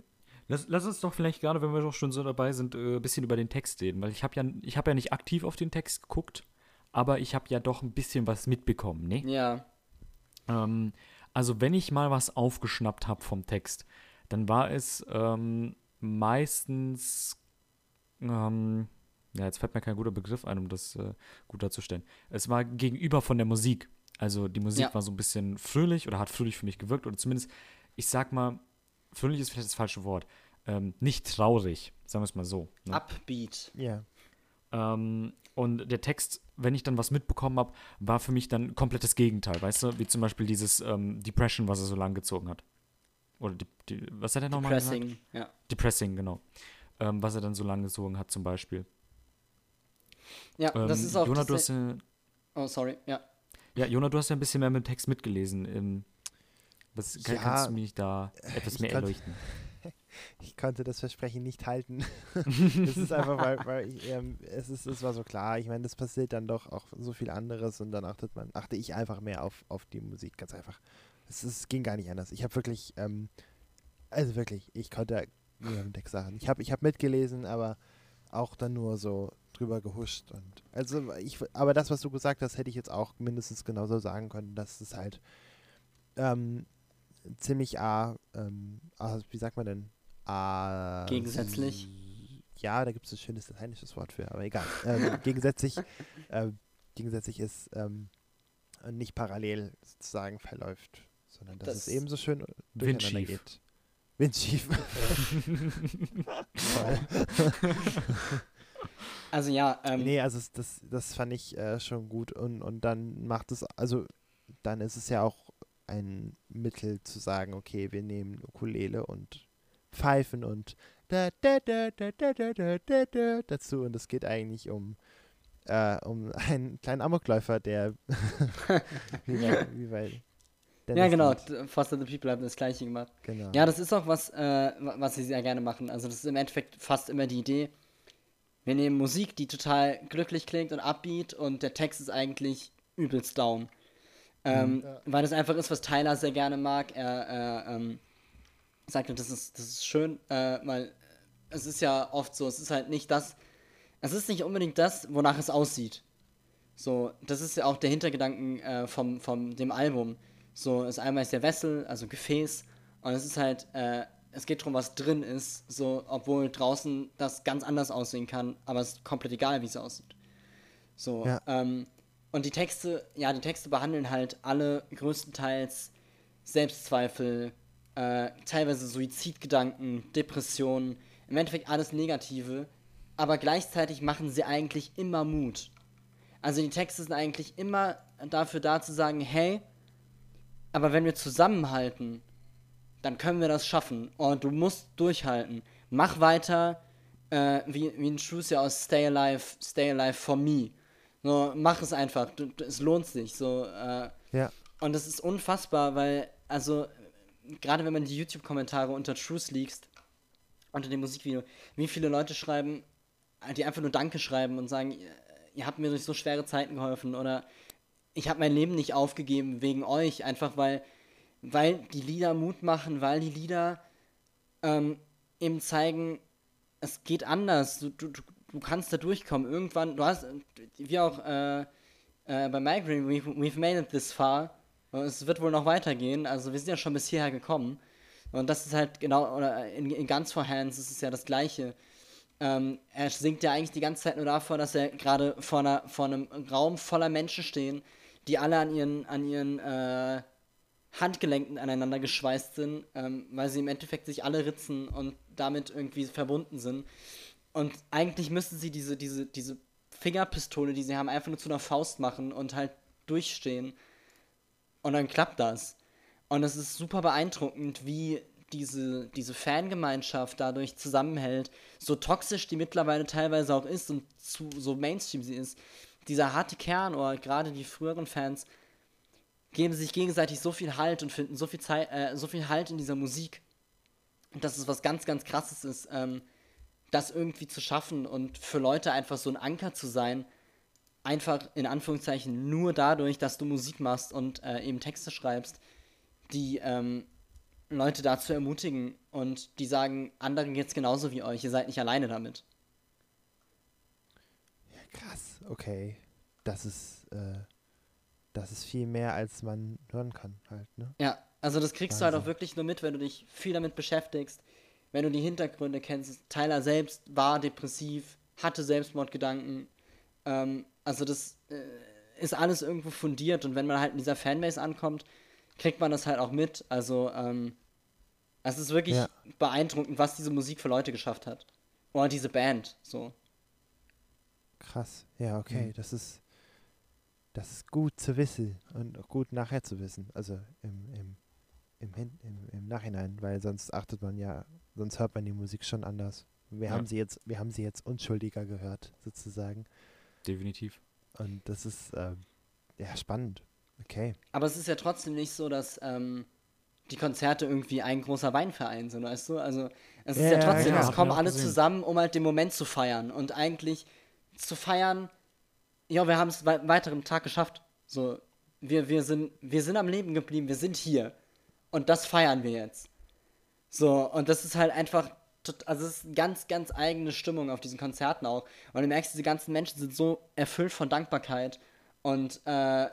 Lass, lass uns doch vielleicht gerade, wenn wir doch schon so dabei sind, äh, ein bisschen über den Text reden, weil ich habe ja, ich hab ja nicht aktiv auf den Text geguckt, aber ich habe ja doch ein bisschen was mitbekommen, ne? Ja. Ähm, also wenn ich mal was aufgeschnappt habe vom Text, dann war es ähm, meistens, ähm, ja, jetzt fällt mir kein guter Begriff ein, um das äh, gut darzustellen. Es war gegenüber von der Musik. Also die Musik Ja. war so ein bisschen fröhlich oder hat fröhlich für mich gewirkt oder zumindest, ich sag mal, fröhlich ist vielleicht das falsche Wort. Ähm, nicht traurig, sagen wir es mal so. Ne? Upbeat. Ja. Ähm, und der Text, wenn ich dann was mitbekommen habe, war für mich dann komplettes Gegenteil, weißt du? Wie zum Beispiel dieses ähm, Depression, was er so lang gezogen hat. Oder die, die, was hat er nochmal gesagt? Pressing. Ja. Depressing, genau. Ähm, was er dann so lang gezogen hat, zum Beispiel. Ja, Ähm, das ist auch. Jonah, du hast ja, oh, sorry. Ja. ja, Jonah, du hast ja ein bisschen mehr mit dem Text mitgelesen. Was, kann, Ja, kannst du mich da etwas ich mehr kannte- erleuchten? Ich konnte das Versprechen nicht halten. [LAUGHS] Es ist einfach, weil, weil ich, ähm, es, ist, es war so klar. Ich meine, das passiert dann doch auch so viel anderes und dann achtet man, achte ich einfach mehr auf, auf die Musik, ganz einfach. Es, es ging gar nicht anders. Ich habe wirklich, ähm, also wirklich, ich konnte nur dem Text sagen. Ich habe ich hab mitgelesen, aber auch dann nur so drüber gehuscht. Und also ich, aber das, was du gesagt hast, hätte ich jetzt auch mindestens genauso sagen können, dass es halt ähm, ziemlich A, ähm, A, wie sagt man denn? A, Gegensätzlich? Ja, da gibt es ein schönes lateinisches Wort für, aber egal. Ähm, [LAUGHS] gegensätzlich, ähm, gegensätzlich ist ähm, nicht parallel sozusagen verläuft, sondern dass Das- es ebenso schön durcheinander Windschief. geht. Windschief. [LAUGHS] [LAUGHS] Also ja, ähm, Nee, also das, das fand ich äh, schon gut und, und dann macht es, also dann ist es ja auch ein Mittel zu sagen, okay, wir nehmen Ukulele und Pfeifen und da, da, da, dazu. Und es geht eigentlich um, äh, um [LAUGHS] einen kleinen Amokläufer, der [LAUGHS] wie bei, wie bei ja, genau. Lied. Foster the People haben das Gleiche gemacht. Genau. Ja, das ist auch was, äh, was sie sehr gerne machen. Also, das ist im Endeffekt fast immer die Idee. Wir nehmen Musik, die total glücklich klingt und upbeat und der Text ist eigentlich übelst down. Ähm, ja. Weil das einfach ist, was Tyler sehr gerne mag. Er, äh, ähm, sagte, das ist, das ist schön, äh, weil es ist ja oft so, es ist halt nicht das, es ist nicht unbedingt das, wonach es aussieht. So, das ist ja auch der Hintergedanken äh, vom, vom dem Album. So, das einmal ist der Wessel, also Gefäß, und es ist halt, äh, es geht darum, was drin ist, so, obwohl draußen das ganz anders aussehen kann, aber es ist komplett egal, wie es aussieht. So, Ja. ähm, und die Texte, ja, die Texte behandeln halt alle größtenteils Selbstzweifel, äh, teilweise Suizidgedanken, Depressionen, im Endeffekt alles Negative, aber gleichzeitig machen sie eigentlich immer Mut. Also die Texte sind eigentlich immer dafür da zu sagen, hey, aber wenn wir zusammenhalten, dann können wir das schaffen. Und du musst durchhalten. Mach weiter, äh, wie, wie ein Truth ja aus Stay Alive, Stay Alive for Me. So, mach es einfach. Du, du, es lohnt sich. So, äh, Ja. und das ist unfassbar, weil, also, gerade wenn man die YouTube-Kommentare unter Truth liest, unter dem Musikvideo, wie viele Leute schreiben, die einfach nur Danke schreiben und sagen, ihr, habt mir durch so schwere Zeiten geholfen oder ich habe mein Leben nicht aufgegeben wegen euch, einfach weil, weil die Lieder Mut machen, weil die Lieder ähm, eben zeigen, es geht anders, du, du, du, du kannst da durchkommen. Irgendwann, du hast, wie auch äh, äh, bei Migraine, we've, we've made it this far. Es wird wohl noch weitergehen. Also wir sind ja schon bis hierher gekommen. Und das ist halt genau, oder in, in Guns for Hands ist es ja das Gleiche. Ähm, er singt ja eigentlich die ganze Zeit nur davor, dass er gerade vor, vor einem Raum voller Menschen stehen, die alle an ihren, an ihren äh, Handgelenken aneinander geschweißt sind, ähm, weil sie im Endeffekt sich alle ritzen und damit irgendwie verbunden sind. Und eigentlich müssten sie diese, diese, diese Fingerpistole, die sie haben, einfach nur zu einer Faust machen und halt durchstehen. Und dann klappt das. Und es ist super beeindruckend, wie diese, diese Fangemeinschaft dadurch zusammenhält. So toxisch die mittlerweile teilweise auch ist und zu, so Mainstream sie ist. Dieser harte Kern oder gerade die früheren Fans geben sich gegenseitig so viel Halt und finden so viel, Zeit, äh, so viel Halt in dieser Musik. Dass es was ganz, ganz krasses ist, ähm, das irgendwie zu schaffen und für Leute einfach so ein Anker zu sein. Einfach in Anführungszeichen nur dadurch, dass du Musik machst und äh, eben Texte schreibst, die ähm, Leute dazu ermutigen und die sagen, anderen geht's genauso wie euch, ihr seid nicht alleine damit. Krass, okay. Das ist, äh, das ist viel mehr, als man hören kann, halt, ne? Ja, also das kriegst du halt auch Wahnsinn. wirklich nur mit, wenn du dich viel damit beschäftigst, wenn du die Hintergründe kennst. Tyler selbst war depressiv, hatte Selbstmordgedanken. Ähm, also das äh, ist alles irgendwo fundiert und wenn man halt in dieser Fanbase ankommt, kriegt man das halt auch mit. Also ähm, es ist wirklich Ja. beeindruckend, was diese Musik für Leute geschafft hat. Oder diese Band, so. Krass. Ja, okay. Mhm. Das ist das ist gut zu wissen und auch gut nachher zu wissen. Also im, im, im, Hin- im, im Nachhinein, weil sonst achtet man ja, sonst hört man die Musik schon anders. Wir Ja. haben sie jetzt, wir haben sie jetzt unschuldiger gehört, sozusagen. Definitiv. Und das ist ähm, ja spannend. Okay. Aber es ist ja trotzdem nicht so, dass ähm, die Konzerte irgendwie ein großer Weinverein sind, weißt du? Also es ist Ja, ja ja, trotzdem, klar, es kommen alle gesehen. zusammen, um halt den Moment zu feiern. Und eigentlich zu feiern, ja, wir haben es wei weiteren Tag geschafft. So, wir, wir, sind, wir sind am Leben geblieben, wir sind hier. Und das feiern wir jetzt. So, und das ist halt einfach, also es ist eine ganz, ganz eigene Stimmung auf diesen Konzerten auch. Und du merkst, diese ganzen Menschen sind so erfüllt von Dankbarkeit und äh, äh,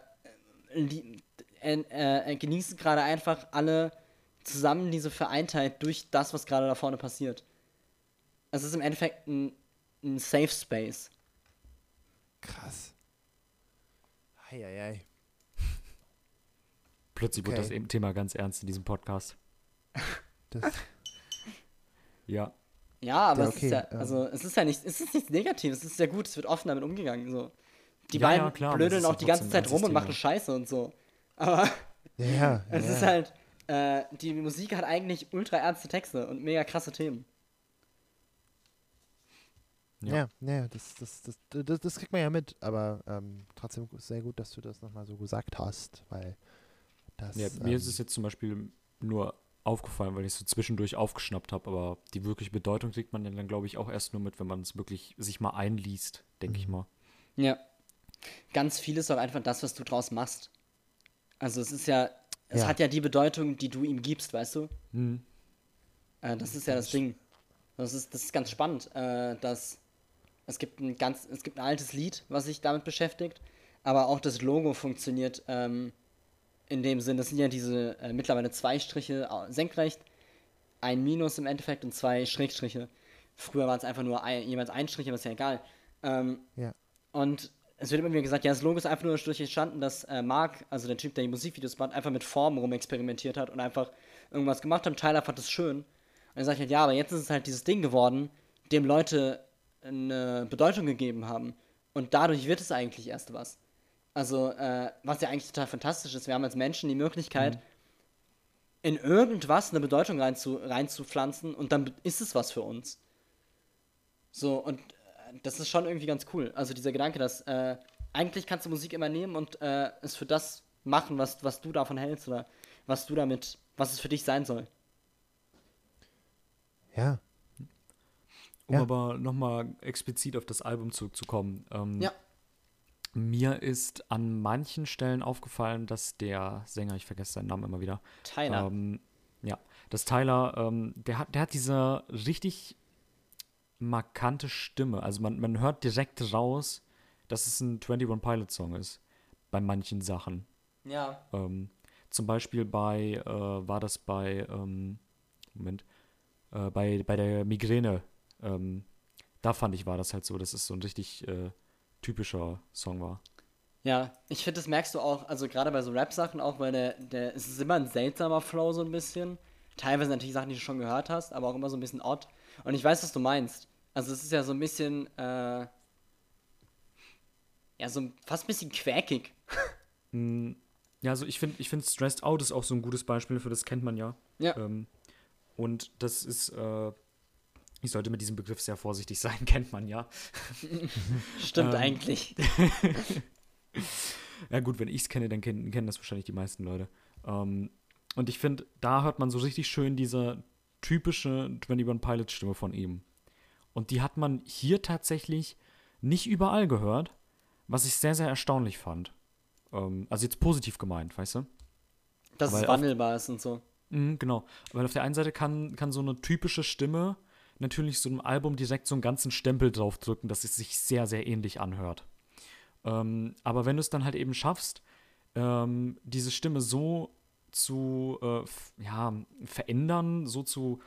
äh, genießen gerade einfach alle zusammen diese Vereintheit durch das, was gerade da vorne passiert. Es ist im Endeffekt ein, ein Safe Space. Krass. Eieiei. Plötzlich wird Okay. das eben Thema ganz ernst in diesem Podcast. Das, Ja. Ja, aber Ja, es okay, ist ja, ähm. also es ist ja nicht, es ist nichts Negatives, es ist ja gut, es wird offen damit umgegangen. So. Die Ja, beiden ja, klar, es blödeln auch die ganze Zeit rum und machen. Scheiße und so. Aber ja, ja, [LAUGHS] es ja. ist halt, äh, die Musik hat eigentlich ultra ernste Texte und mega krasse Themen. Ja. Ja, ja, das, das, das, das, das kriegt man ja mit, aber ähm, trotzdem sehr gut, dass du das nochmal so gesagt hast, weil das. ja ähm, mir ist es jetzt zum Beispiel nur aufgefallen, weil ich es so zwischendurch aufgeschnappt habe, aber die wirkliche Bedeutung kriegt man dann, glaube ich, auch erst nur mit, wenn man es wirklich sich mal einliest, denke ich mal. Ja. Ganz viel ist auch einfach das, was du draus machst. Also es ist ja, es Ja. hat ja die Bedeutung, die du ihm gibst, weißt du? Hm. Äh, das ist ja das Ding. Das ist, das ist ganz spannend, äh, dass es gibt ein ganz, es gibt ein altes Lied, was sich damit beschäftigt, aber auch das Logo funktioniert ähm, in dem Sinn, das sind ja diese äh, mittlerweile zwei Striche senkrecht, ein Minus im Endeffekt und zwei Schrägstriche. Früher waren es einfach nur ein, jeweils ein Strich, aber ist ja egal. Ähm, Ja. und es wird immer wieder gesagt, ja, das Logo ist einfach nur dadurch entstanden, dass äh, Mark, also der Typ, der die Musikvideos macht, einfach mit Formen rumexperimentiert hat und einfach irgendwas gemacht hat. Tyler fand das schön. Und er sagt halt, ja, aber jetzt ist es halt dieses Ding geworden, dem Leute eine Bedeutung gegeben haben. Und dadurch wird es eigentlich erst was. Also, äh, was ja eigentlich total fantastisch ist. Wir haben als Menschen die Möglichkeit, in irgendwas eine Bedeutung reinzu, reinzupflanzen und dann ist es was für uns. So, und äh, das ist schon irgendwie ganz cool. Also dieser Gedanke, dass äh, eigentlich kannst du Musik immer nehmen und äh, es für das machen, was, was du davon hältst oder was du damit, was es für dich sein soll. Ja, Um Ja. aber nochmal explizit auf das Album zurückzukommen. Ähm, Ja. Mir ist an manchen Stellen aufgefallen, dass der Sänger, ich vergesse seinen Namen immer wieder, Tyler. Ähm, ja, dass Tyler, ähm, der hat, der hat diese richtig markante Stimme. Also man, man hört direkt raus, dass es ein 21 Pilot Song ist. Bei manchen Sachen. ja. Ähm, zum Beispiel bei, äh, war das bei, ähm, Moment, äh, bei, bei der Migräne. Ähm, da fand ich, war das halt so, dass es so ein richtig äh, typischer Song war. Ja, ich finde, das merkst du auch, also gerade bei so Rap-Sachen auch, weil der, der, es ist immer ein seltsamer Flow so ein bisschen. Teilweise natürlich Sachen, die du schon gehört hast, aber auch immer so ein bisschen odd. Und ich weiß, was du meinst. Also es ist ja so ein bisschen, äh, ja, so fast ein bisschen quäkig. Ja, also ich finde, ich finde Stressed Out ist auch so ein gutes Beispiel für das kennt man ja. Ja. Ähm, und das ist, äh, ich sollte mit diesem Begriff sehr vorsichtig sein, [LAUGHS] kennt man ja. [LAUGHS] Stimmt Ähm. eigentlich. [LAUGHS] Ja gut, wenn ich es kenne, dann kennen, kennen das wahrscheinlich die meisten Leute. Ähm, und ich finde, da hört man so richtig schön diese typische 21 Pilot Stimme von ihm. Und die hat man hier tatsächlich nicht überall gehört, was ich sehr, sehr erstaunlich fand. Ähm, also jetzt positiv gemeint, weißt du? Dass aber es auf- wandelbar ist und so. Mhm, genau. Weil auf der einen Seite kann, kann so eine typische Stimme natürlich so einem Album direkt so einen ganzen Stempel draufdrücken, dass es sich sehr, sehr ähnlich anhört. Ähm, aber wenn du es dann halt eben schaffst, ähm, diese Stimme so zu äh, ja, verändern, so zu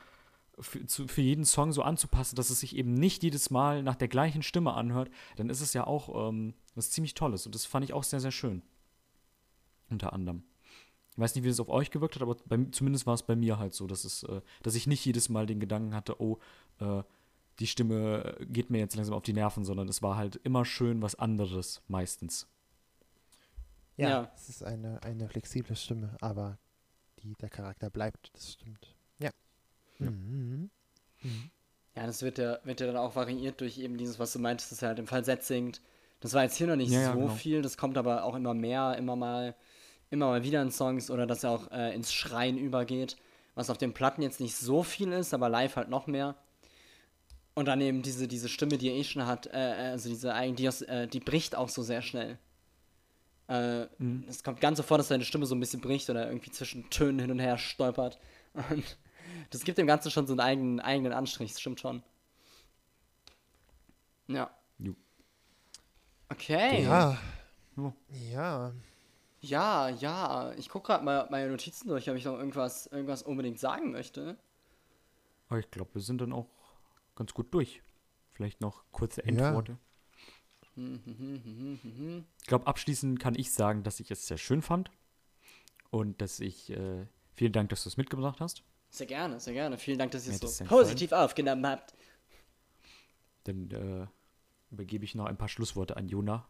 für, zu, für jeden Song so anzupassen, dass es sich eben nicht jedes Mal nach der gleichen Stimme anhört, dann ist es ja auch ähm, was ziemlich Tolles. Und das fand ich auch sehr, sehr schön. Unter anderem. Ich weiß nicht, wie das auf euch gewirkt hat, aber bei, zumindest war es bei mir halt so, dass, es, äh, dass ich nicht jedes Mal den Gedanken hatte, oh, äh, die Stimme geht mir jetzt langsam auf die Nerven, sondern es war halt immer schön was anderes, meistens. Ja, Ja. es ist eine, eine flexible Stimme, aber die, der Charakter bleibt, das stimmt. Ja. Ja. Mhm. Ja, das wird ja, wird ja dann auch variiert durch eben dieses, was du meintest, dass er halt im Falsett singt. Das war jetzt hier noch nicht Ja, ja, so genau. viel, das kommt aber auch immer mehr, immer mal, immer mal wieder in Songs oder dass er auch äh, ins Schreien übergeht, was auf den Platten jetzt nicht so viel ist, aber live halt noch mehr. Und dann eben diese, diese Stimme, die er eh schon hat, äh, äh, also diese eigen- die, äh, die bricht auch so sehr schnell. Äh, Mhm. Es kommt ganz so vor, dass seine Stimme so ein bisschen bricht oder irgendwie zwischen Tönen hin und her stolpert. [LAUGHS] Und das gibt dem Ganzen schon so einen eigenen, eigenen Anstrich, das stimmt schon. Ja. Jo. Okay. Ja. Ja. Ja. Ja, ja. Ich gucke gerade mal meine Notizen durch, ob ich noch irgendwas, irgendwas unbedingt sagen möchte. Aber ich glaube, wir sind dann auch ganz gut durch. Vielleicht noch kurze Ja. Endworte. Hm, hm, hm, hm, hm, hm. Ich glaube, abschließend kann ich sagen, dass ich es sehr schön fand. Und dass ich, äh, vielen Dank, dass du es mitgebracht hast. Sehr gerne, sehr gerne. Vielen Dank, dass ihr es es so positiv aufgenommen habt. Dann äh, übergebe ich noch ein paar Schlussworte an Jona.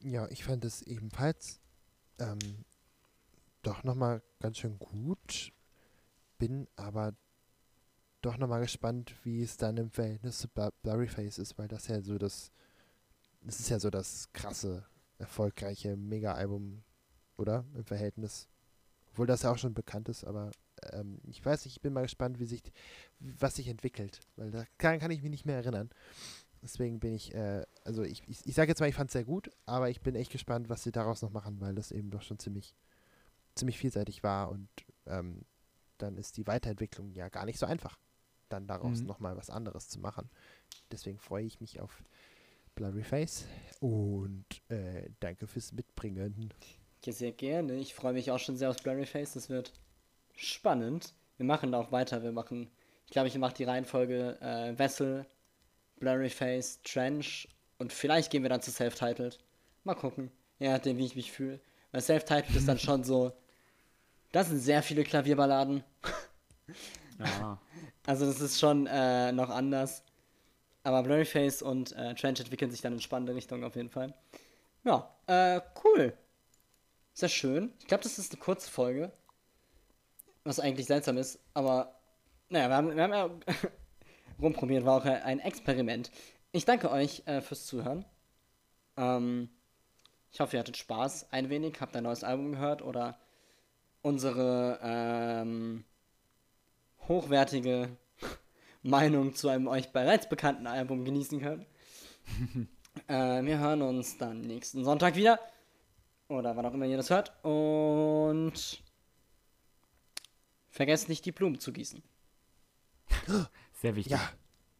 Ja, ich fand es ebenfalls ähm, doch nochmal ganz schön gut. Bin aber doch nochmal gespannt, wie es dann im Verhältnis zu Blurryface ist, weil das ja so das, das ist ja so das krasse, erfolgreiche Mega-Album, oder? Im Verhältnis. Obwohl das ja auch schon bekannt ist, aber ähm, ich weiß nicht, ich bin mal gespannt, wie sich, was sich entwickelt, weil da kann, kann ich mich nicht mehr erinnern. Deswegen bin ich, äh, also ich, ich, ich sage jetzt mal, ich fand es sehr gut, aber ich bin echt gespannt, was sie daraus noch machen, weil das eben doch schon ziemlich, ziemlich vielseitig war und ähm, dann ist die Weiterentwicklung ja gar nicht so einfach, dann daraus Mhm. nochmal was anderes zu machen. Deswegen freue ich mich auf Blurry Face und äh, danke fürs Mitbringen. Ja, sehr gerne. Ich freue mich auch schon sehr auf Blurryface. Das wird spannend. Wir machen auch weiter. Wir machen, ich glaube, ich mache die Reihenfolge äh, Vessel, Blurryface, Trench und vielleicht gehen wir dann zu Self-Titled. Mal gucken. Je nachdem, wie ich mich fühle. Weil Self-Titled ist dann [LAUGHS] schon so. Das sind sehr viele Klavierballaden. Also, das ist schon äh, noch anders. Aber Blurryface und äh, Trench entwickeln sich dann in spannende Richtungen auf jeden Fall. Ja, äh, cool. Sehr schön. Ich glaube, das ist eine kurze Folge. Was eigentlich seltsam ist, aber naja, wir haben, wir haben ja [LAUGHS] rumprobiert, war auch ein Experiment. Ich danke euch äh, fürs Zuhören. Ähm, ich hoffe, ihr hattet Spaß ein wenig, habt ein neues Album gehört oder unsere ähm, hochwertige Meinung zu einem euch bereits bekannten Album genießen können. [LAUGHS] äh, wir hören uns dann nächsten Sonntag wieder. Oder wann auch immer ihr das hört. Und vergesst nicht, die Blumen zu gießen. [GASPS] Sehr wichtig. Ja,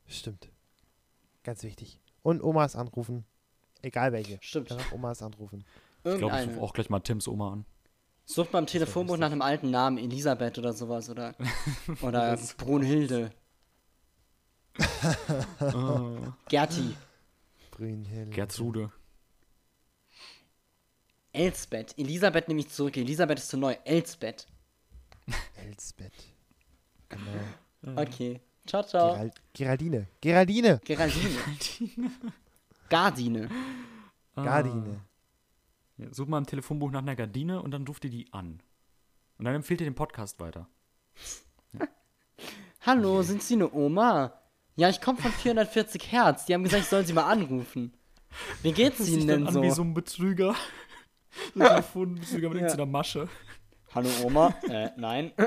stimmt. Ganz wichtig. Und Omas anrufen. Egal welche. Stimmt. Einfach Omas anrufen. ich glaube, ich rufe auch gleich mal Tims Oma an. Sucht beim Telefonbuch nach einem alten Namen, Elisabeth oder sowas. Oder, [LAUGHS] oder Brunhilde. [LAUGHS] Gerti. Brünnhild. Gertrude. Elsbeth. Elisabeth nehme ich zurück. Elisabeth ist zu neu. Elsbeth. Elsbeth. Genau. Okay. Ciao, ciao. Geral Geraldine. Geraldine. Geraldine. [LAUGHS] Gardine. Gardine. Ja, such mal im Telefonbuch nach einer Gardine und dann ruft ihr die an. Und dann empfiehlt ihr den Podcast weiter. [LAUGHS] Hallo, sind Sie eine Oma? Ja, ich komme von 440 Hertz. Die haben gesagt, ich soll Sie mal anrufen. Wie geht's Hört Ihnen denn an so? wie so ein Betrüger. [LAUGHS] so ein Telefonbetrüger mit Ja. irgendeiner Masche. Hallo Oma? äh, nein. [LAUGHS]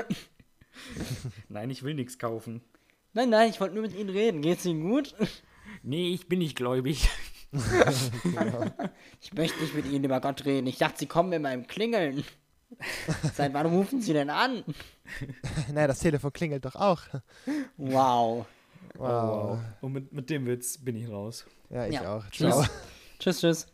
Nein, ich will nichts kaufen. Nein, nein, ich wollte nur mit Ihnen reden. Geht's Ihnen gut? Nee, ich bin nicht gläubig. [LAUGHS] Ich möchte nicht mit Ihnen über Gott reden. Ich dachte, Sie kommen mit meinem Klingeln. Seit wann rufen Sie denn an? [LAUGHS] Naja, das Telefon klingelt doch auch. Wow. Wow. Und mit, mit dem Witz bin ich raus. Ja, ich Ja. auch. Tschüss. Ciao. Tschüss, tschüss.